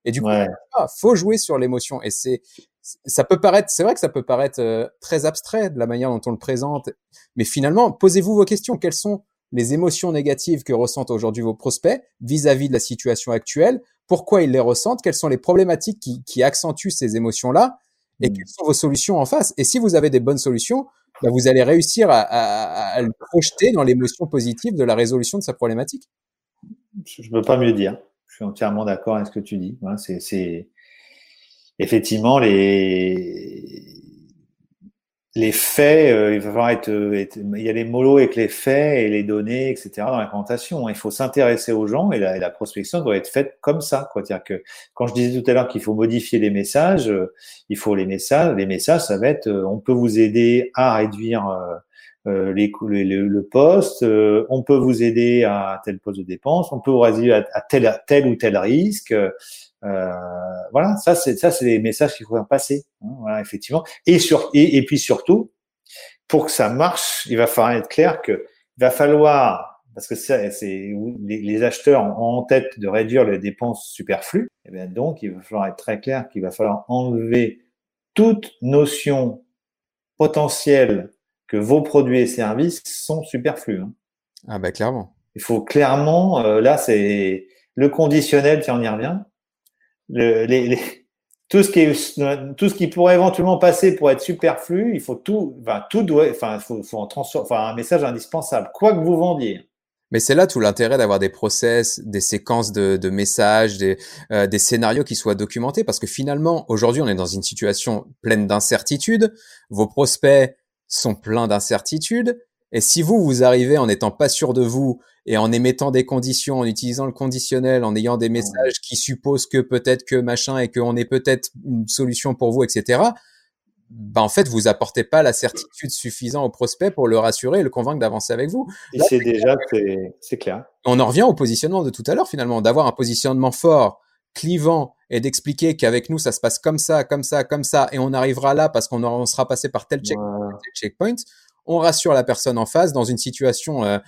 et du coup, ah, faut jouer sur l'émotion. Et c'est, ça peut paraître, c'est vrai que ça peut paraître euh, très abstrait de la manière dont on le présente, mais finalement, posez-vous vos questions. Quelles sont les émotions négatives que ressentent aujourd'hui vos prospects vis-à-vis de la situation actuelle? Pourquoi ils les ressentent? Quelles sont les problématiques qui, qui accentuent ces émotions-là? Et mmh. quelles sont vos solutions en face? Et si vous avez des bonnes solutions, bah, vous allez réussir à, à, à le projeter dans l'émotion positive de la résolution de sa problématique. Je ne peux pas mieux dire. Je suis entièrement d'accord avec ce que tu dis. c'est effectivement les les faits, euh, il va falloir être, il y a les molos avec les faits et les données, etc. dans la présentation. Il faut s'intéresser aux gens et la, prospection doit être faite comme ça. Quoi. C'est-à-dire que quand je disais tout à l'heure qu'il faut modifier les messages, euh, il faut les messages. Les messages, ça va être, euh, on peut vous aider à réduire euh, les, le poste, euh, on peut vous aider à tel poste de dépense, on peut vous aider à, tel, tel ou tel risque. Euh, voilà, ça c'est ça c'est les messages qu'il faut passer. Hein, voilà, effectivement. Et sur et, et, puis surtout, pour que ça marche, il va falloir être clair que il va falloir parce que c'est les, les, acheteurs ont en tête de réduire les dépenses superflues. Et eh bien donc, il va falloir être très clair qu'il va falloir enlever toute notion potentielle que vos produits et services sont superflus. Hein. Ah bah clairement. Il faut clairement, euh, là c'est le conditionnel, si on y revient. Le, les, les, tout ce qui est, tout ce qui pourrait éventuellement passer pour être superflu, il faut tout, enfin tout doit, enfin faut, faut en enfin un message indispensable, quoi que vous vendiez. Mais c'est là tout l'intérêt d'avoir des process, des séquences de, de messages, des, euh, des scénarios qui soient documentés, parce que finalement, aujourd'hui, on est dans une situation pleine d'incertitudes. Vos prospects, sont pleins d'incertitudes. Et si vous, vous arrivez en n'étant pas sûr de vous et en émettant des conditions, en utilisant le conditionnel, en ayant des messages qui supposent que peut-être que machin et qu'on est peut-être une solution pour vous, etc., bah en fait, vous apportez pas la certitude suffisante au prospect pour le rassurer et le convaincre d'avancer avec vous. Et c'est déjà, c'est clair. On en revient au positionnement de tout à l'heure finalement, d'avoir un positionnement fort, clivant et d'expliquer qu'avec nous ça se passe comme ça, comme ça, comme ça, et on arrivera là parce qu'on sera passé par tel checkpoint, on rassure la personne en face dans une situation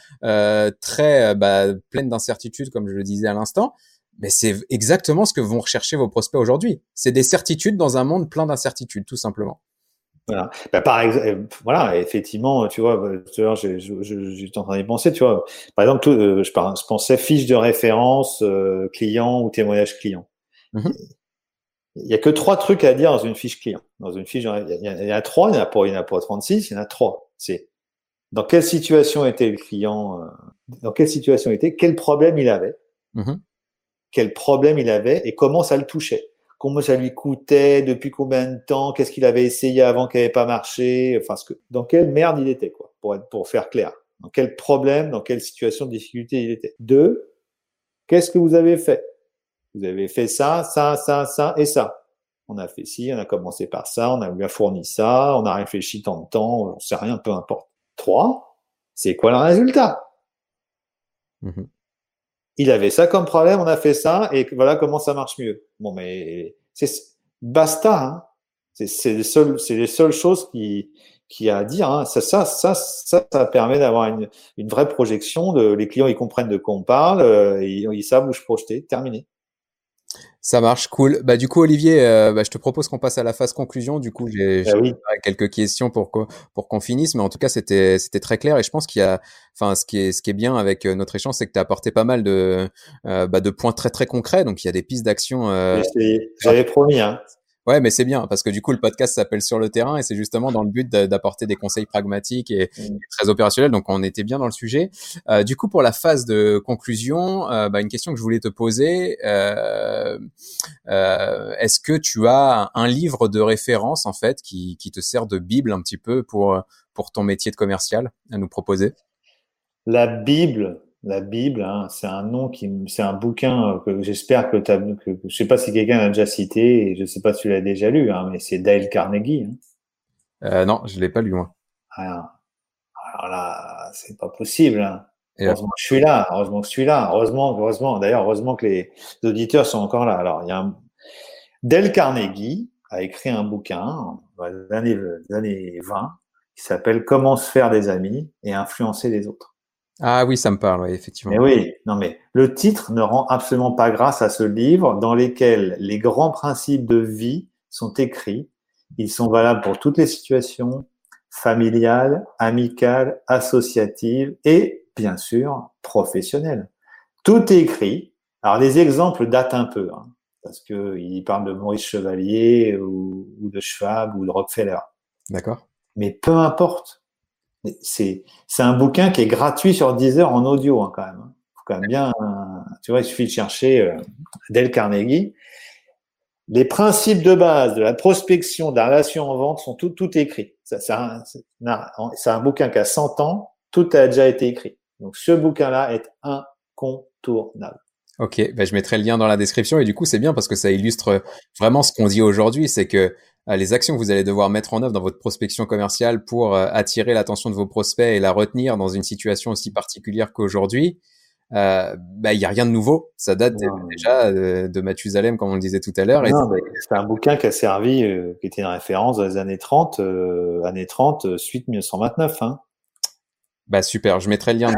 très bah, pleine d'incertitudes, comme je le disais à l'instant. Mais c'est exactement ce que vont rechercher vos prospects aujourd'hui. C'est des certitudes dans un monde plein d'incertitudes, tout simplement. Voilà. Bah, par exemple, euh, voilà, effectivement, tu vois, bah, j'étais en train d'y penser, tu vois. Par exemple, euh, je, pensais fiche de référence euh, client ou témoignage client. Mm-hmm. Il y a que trois trucs à dire dans une fiche client. Dans une fiche, il y, a, trois, il n'y en a pas, il y en a pas 36, il y en a trois. C'est dans quelle situation était le client, dans quelle situation était, quel problème il avait, mm-hmm. quel problème il avait et comment ça le touchait comment ça lui coûtait, depuis combien de temps, qu'est-ce qu'il avait essayé avant qui n'avait pas marché, enfin, ce que, dans quelle merde il était, quoi, pour, être, pour faire clair. Dans quel problème, dans quelle situation de difficulté il était. Deux, qu'est-ce que vous avez fait? Vous avez fait ça, ça, ça, ça et ça. On a fait ci, on a commencé par ça, on a bien fourni ça, on a réfléchi tant de temps, on sait rien, peu importe. Trois, c'est quoi le résultat? Mmh il avait ça comme problème, on a fait ça, et voilà comment ça marche mieux. Bon, mais c'est basta. Hein. C'est les seules, c'est les seules choses qui qui a à dire. Hein. Ça, ça, ça, ça, ça permet d'avoir une, une vraie projection. De, les clients, ils comprennent de quoi on parle, euh, ils, ils savent où je projeter. Terminé. Ça marche, cool. Bah du coup Olivier, euh, bah, je te propose qu'on passe à la phase conclusion. Du coup, j'ai ah quelques questions pour pour qu'on finisse, mais en tout cas c'était c'était très clair et je pense qu'il y a, enfin ce qui est ce qui est bien avec euh, notre échange, c'est que tu as apporté pas mal de euh, bah, de points très très concrets. Donc il y a des pistes d'action. J'avais promis. Hein. Ouais, mais c'est bien parce que du coup le podcast s'appelle Sur le terrain et c'est justement dans le but d'apporter des conseils pragmatiques et, mmh. très opérationnels. Donc on était bien dans le sujet. Euh, du coup pour la phase de conclusion, euh, bah, une question que je voulais te poser euh, euh, est-ce que tu as un livre de référence en fait qui, qui te sert de bible un petit peu pour pour ton métier de commercial à nous proposer? La Bible, la Bible, hein, c'est un nom qui, c'est un bouquin que j'espère que tu as, que, je sais pas si quelqu'un l'a déjà cité, et je sais pas si tu l'as déjà lu, hein, mais c'est Dale Carnegie. Hein. Euh, non, je l'ai pas lu moi. Alors, alors là, c'est pas possible. Hein. Heureusement que je suis là. Heureusement que je suis là. Heureusement, heureusement. D'ailleurs, heureusement que les auditeurs sont encore là. Alors, il y a un... Dale Carnegie a écrit un bouquin dans les années 20 qui s'appelle Comment se faire des amis et influencer les autres. Ah oui, ça me parle, effectivement. Mais oui, non mais le titre ne rend absolument pas grâce à ce livre dans lequel les grands principes de vie sont écrits. Ils sont valables pour toutes les situations familiales, amicales, associatives et bien sûr professionnelles. Tout est écrit. Alors les exemples datent un peu, hein, parce que il parle de Maurice Chevalier ou, ou de Schwab ou de Rockefeller. D'accord. Mais peu importe c'est un bouquin qui est gratuit sur Deezer en audio hein, quand même. Hein. Faut quand même bien, tu vois, il suffit de chercher euh, Dale Carnegie. Les principes de base de la prospection, de la relation en vente sont tout tout écrits. C'est un bouquin qui a 100 ans, tout a déjà été écrit. Donc ce bouquin-là est incontournable. Ok, ben je mettrai le lien dans la description et du coup c'est bien parce que ça illustre vraiment ce qu'on dit aujourd'hui, c'est que euh, les actions que vous allez devoir mettre en œuvre dans votre prospection commerciale pour euh, attirer l'attention de vos prospects et la retenir dans une situation aussi particulière qu'aujourd'hui, euh, bah, il y a rien de nouveau. Ça date déjà de, Mathusalem, comme on le disait tout à l'heure. C'est un bouquin qui a servi, qui était une référence dans les années 30, années 30, suite 1929. Hein. Bah super, je mettrai le lien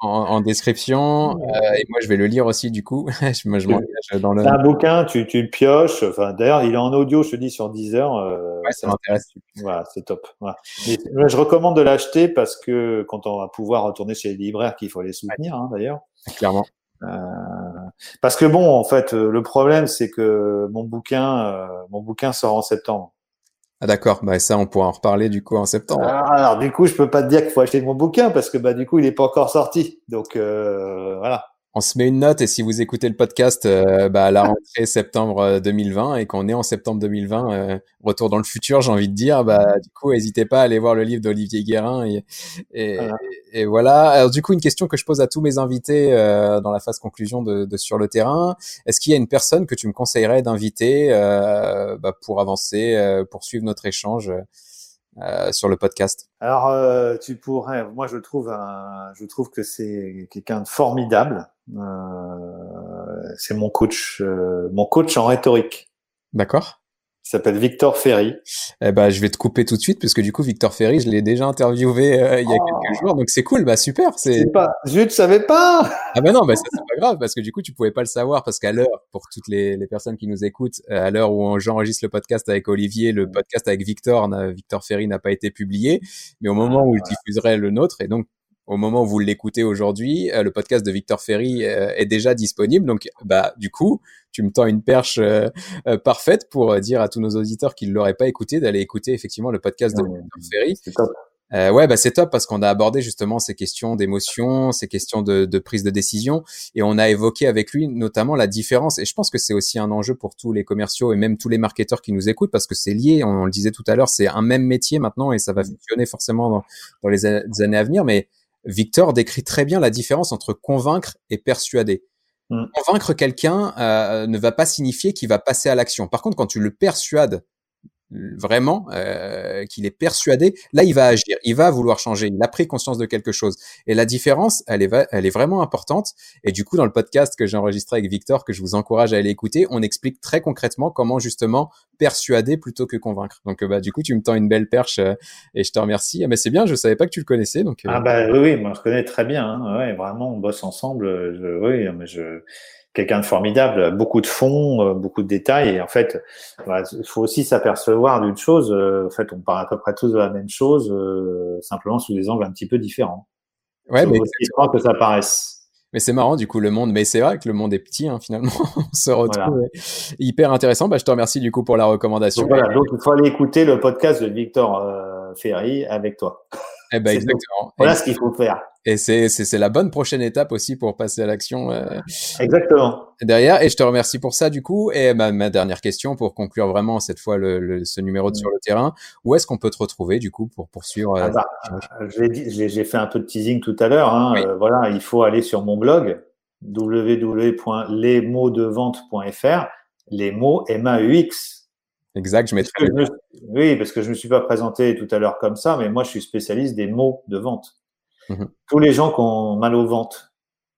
en, description euh, et moi je vais le lire aussi du coup. moi [laughs] je m'engage dans le. C'est un bouquin, tu, tu le pioches. Enfin d'ailleurs il est en audio, je te dis sur 10 heures. Euh, ouais, ça m'intéresse. Voilà, c'est top. Voilà. je recommande de l'acheter parce que quand on va pouvoir retourner chez les libraires, qu'il faut les soutenir hein, d'ailleurs. Clairement. Euh, parce que bon, en fait, le problème c'est que mon bouquin, euh, mon bouquin sort en septembre. Ah d'accord, bah ça on pourra en reparler du coup en septembre. Alors, ah, alors du coup je peux pas te dire qu'il faut acheter mon bouquin parce que bah du coup il est pas encore sorti. Donc euh, voilà on se met une note et si vous écoutez le podcast euh, bah, à la [laughs] rentrée septembre 2020 euh, et qu'on est en septembre 2020, euh, retour dans le futur, j'ai envie de dire, bah du coup, n'hésitez pas à aller voir le livre d'Olivier Guérin et, et, voilà. et, voilà. Alors du coup, une question que je pose à tous mes invités dans la phase conclusion de, de sur le terrain, est-ce qu'il y a une personne que tu me conseillerais d'inviter bah, pour avancer, pour suivre notre échange euh, sur le podcast? Alors, euh, tu pourrais. Moi, je trouve, un, je trouve que c'est quelqu'un de formidable. Euh, c'est mon coach, mon coach en rhétorique. D'accord. Il s'appelle Victor Ferry. Eh ben, je vais te couper tout de suite puisque du coup, Victor Ferry, je l'ai déjà interviewé euh, il y a oh. quelques jours, donc c'est cool. Bah super. C'est pas. Je ne savais pas. Ah ben non, bah ça c'est pas grave parce que du coup, tu pouvais pas le savoir parce qu'à l'heure, pour toutes les, les, personnes qui nous écoutent, euh, à l'heure où j'enregistre le podcast avec Olivier, le podcast avec Victor, Victor Ferry n'a pas été publié, mais au moment où je diffuserai le nôtre et donc au moment où vous l'écoutez aujourd'hui, euh, le podcast de Victor Ferry euh, est déjà disponible. Donc, bah, du coup, tu me tends une perche euh, parfaite pour dire à tous nos auditeurs qui ne l'auraient pas écouté d'aller écouter effectivement le podcast de Victor Ferry. C'est top. Euh, ouais, bah c'est top parce qu'on a abordé justement ces questions d'émotion, ces questions de, de, prise de décision, et on a évoqué avec lui notamment la différence. Et je pense que c'est aussi un enjeu pour tous les commerciaux et même tous les marketeurs qui nous écoutent parce que c'est lié. On, le disait tout à l'heure, c'est un même métier maintenant et ça va fonctionner forcément dans, dans les années à venir. Mais Victor décrit très bien la différence entre convaincre et persuader. Mm. Convaincre quelqu'un euh, ne va pas signifier qu'il va passer à l'action. Par contre, quand tu le persuades vraiment, euh, qu'il est persuadé, là il va agir, il va vouloir changer, il a pris conscience de quelque chose. Et la différence, elle est, elle est vraiment importante. Et du coup, dans le podcast que j'ai enregistré avec Victor, que je vous encourage à aller écouter, on explique très concrètement comment justement persuader plutôt que convaincre. Donc bah du coup, tu me tends une belle perche euh, et je te remercie. Mais c'est bien, je savais pas que tu le connaissais. Donc euh. ah bah oui, oui, moi je connais très bien. Hein. Ouais, vraiment, on bosse ensemble. Je, oui, mais je quelqu'un de formidable, beaucoup de fonds, euh, beaucoup de détails. Et en fait, il faut aussi s'apercevoir d'une chose. Euh, en fait, on parle à peu près tous de la même chose, euh, simplement sous des angles un petit peu différents. Ouais, mais que ça paraisse. Mais c'est marrant, du coup, le monde. Mais c'est vrai que le monde est petit, hein, finalement. [laughs] on se retrouve. Hyper intéressant. Bah, je te remercie du coup pour la recommandation. Donc, voilà, donc il faut aller écouter le podcast de Victor Ferry avec toi. Eh ben, exactement. Voilà ce qu'il faut faire. Et c'est, la bonne prochaine étape aussi pour passer à l'action. Euh, exactement. Derrière, et je te remercie pour ça du coup. Et ma, ma dernière question pour conclure vraiment cette fois le, le ce numéro de sur le terrain, où est-ce qu'on peut te retrouver du coup pour poursuivre euh, ah bah, j'ai, fait un peu de teasing tout à l'heure. Hein, euh, voilà, il faut aller sur mon blog www.lesmotsdevente.fr. Les mots M-A-U-X Exact, je mettrai. oui, parce que je ne me suis pas présenté tout à l'heure comme ça, mais moi, je suis spécialiste des mots de vente. Mhm. Tous les gens qui ont mal aux ventes,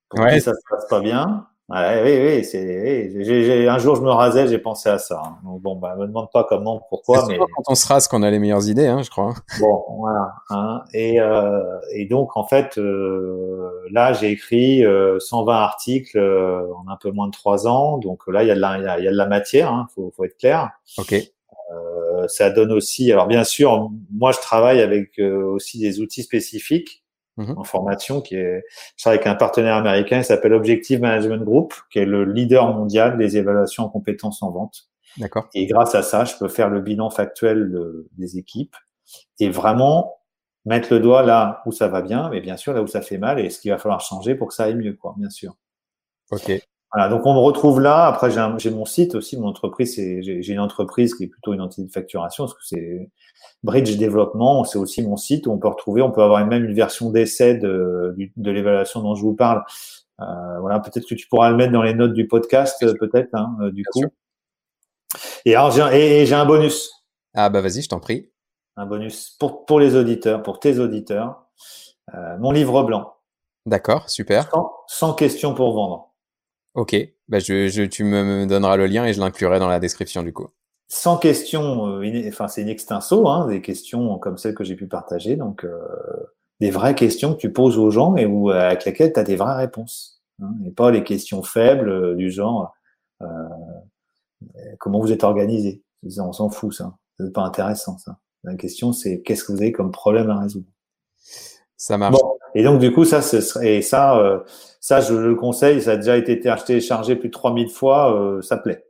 pour qui ça se passe pas bien, Ouais, oui, oui, c'est. un jour, je me rasais, j'ai pensé à ça. Hein. Donc, bon, bah, me demande pas comment, pourquoi, mais. quand on se rase qu'on a les meilleures idées, hein, je crois. Bon, voilà. Hein. Et, euh, et donc, en fait, euh, là, j'ai écrit 120 euh, articles euh, en un peu moins de trois ans. Donc là, il y a de la, il y a, de la matière. Hein, faut, faut être clair. Ok. Euh, ça donne aussi. Alors, bien sûr, moi, je travaille avec aussi des outils spécifiques Mhm. en formation, qui est, je avec un partenaire américain, il s'appelle Objective Management Group, qui est le leader mondial des évaluations en compétences en vente. D'accord. Et grâce à ça, je peux faire le bilan factuel des équipes et vraiment mettre le doigt là où ça va bien, mais bien sûr là où ça fait mal et ce qu'il va falloir changer pour que ça aille mieux, quoi, bien sûr. Ok. Voilà, donc on me retrouve là. Après, j'ai mon site aussi, mon entreprise. J'ai une entreprise qui est plutôt une entité de facturation, parce que c'est Bridge Développement, c'est aussi mon site où on peut retrouver, on peut avoir même une version d'essai de, de l'évaluation dont je vous parle. Euh, voilà, peut-être que tu pourras le mettre dans les notes du podcast, peut-être, hein, euh, du coup. Et alors, j'ai un bonus. Ah bah vas-y, je t'en prie. Un bonus pour, pour les auditeurs, pour tes auditeurs. Euh, mon livre blanc. D'accord, super. Sans, questions pour vendre. Ok, bah je, je, tu me donneras le lien et je l'inclurai dans la description du coup sans questions, euh, enfin c'est une extenso, hein, des questions comme celles que j'ai pu partager, donc euh, des vraies questions que tu poses aux gens et où, avec lesquelles tu as des vraies réponses, hein, et pas les questions faibles euh, du genre comment vous êtes organisé, on s'en fout ça, c'est pas intéressant ça. La question c'est qu'est-ce que vous avez comme problème à résoudre? Ça marche. Et donc du coup ça, ce serait, et ça, ça je le conseille, ça a déjà été acheté et chargé plus de 3000 fois, ça plaît.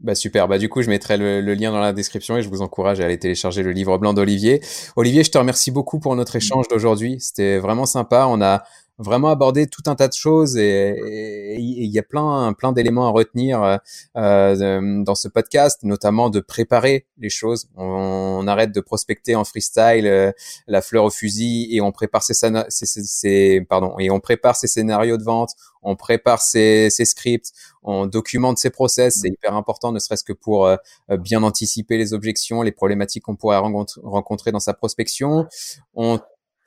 Bah super, bah du coup je mettrai le, lien dans la description et je vous encourage à aller télécharger le livre blanc d'Olivier. Olivier, je te remercie beaucoup pour notre échange d'aujourd'hui. C'était vraiment sympa. On a vraiment abordé tout un tas de choses et il y a plein plein d'éléments à retenir euh, euh, dans ce podcast, notamment de préparer les choses. On, arrête de prospecter en freestyle euh, la fleur au fusil et on prépare ses, ses, ses, pardon et on prépare ses scénarios de vente, on prépare ses, scripts, on documente ses process. C'est hyper important, ne serait-ce que pour bien anticiper les objections, les problématiques qu'on pourrait rencontrer dans sa prospection. On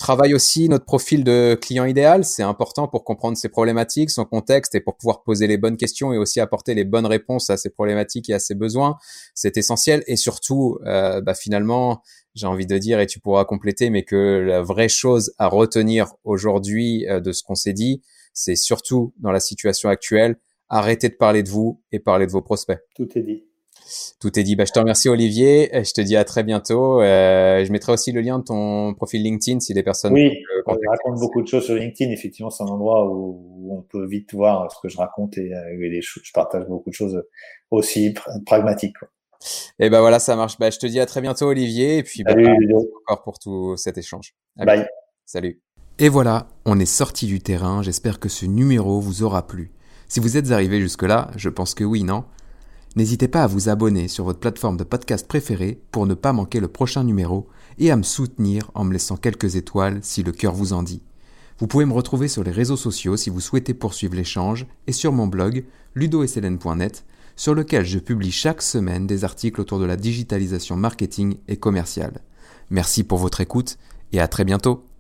travaille aussi notre profil de client idéal. C'est important pour comprendre ses problématiques, son contexte et pour pouvoir poser les bonnes questions et aussi apporter les bonnes réponses à ses problématiques et à ses besoins. C'est essentiel. Et surtout, euh, bah, finalement, j'ai envie de dire, et tu pourras compléter, mais que la vraie chose à retenir aujourd'hui euh, de ce qu'on s'est dit, c'est surtout dans la situation actuelle, arrêtez de parler de vous et parler de vos prospects. Tout est dit. Tout est dit. Bah, je te remercie Olivier. Je te dis à très bientôt. Euh, je mettrai aussi le lien de ton profil LinkedIn si des personnes. Oui, je raconte beaucoup de choses sur LinkedIn. Effectivement, c'est un endroit où on peut vite voir ce que je raconte et, euh, je partage beaucoup de choses aussi pragmatiques. Et ben voilà, ça marche. Bah, je te dis à très bientôt Olivier et puis bah, encore pour tout cet échange. Bye. Salut. Et voilà, on est sorti du terrain. J'espère que ce numéro vous aura plu. Si vous êtes arrivé jusque-là, je pense que oui, non? N'hésitez pas à vous abonner sur votre plateforme de podcast préférée pour ne pas manquer le prochain numéro et à me soutenir en me laissant quelques étoiles si le cœur vous en dit. Vous pouvez me retrouver sur les réseaux sociaux si vous souhaitez poursuivre l'échange et sur mon blog ludosln.net sur lequel je publie chaque semaine des articles autour de la digitalisation marketing et commerciale. Merci pour votre écoute et à très bientôt.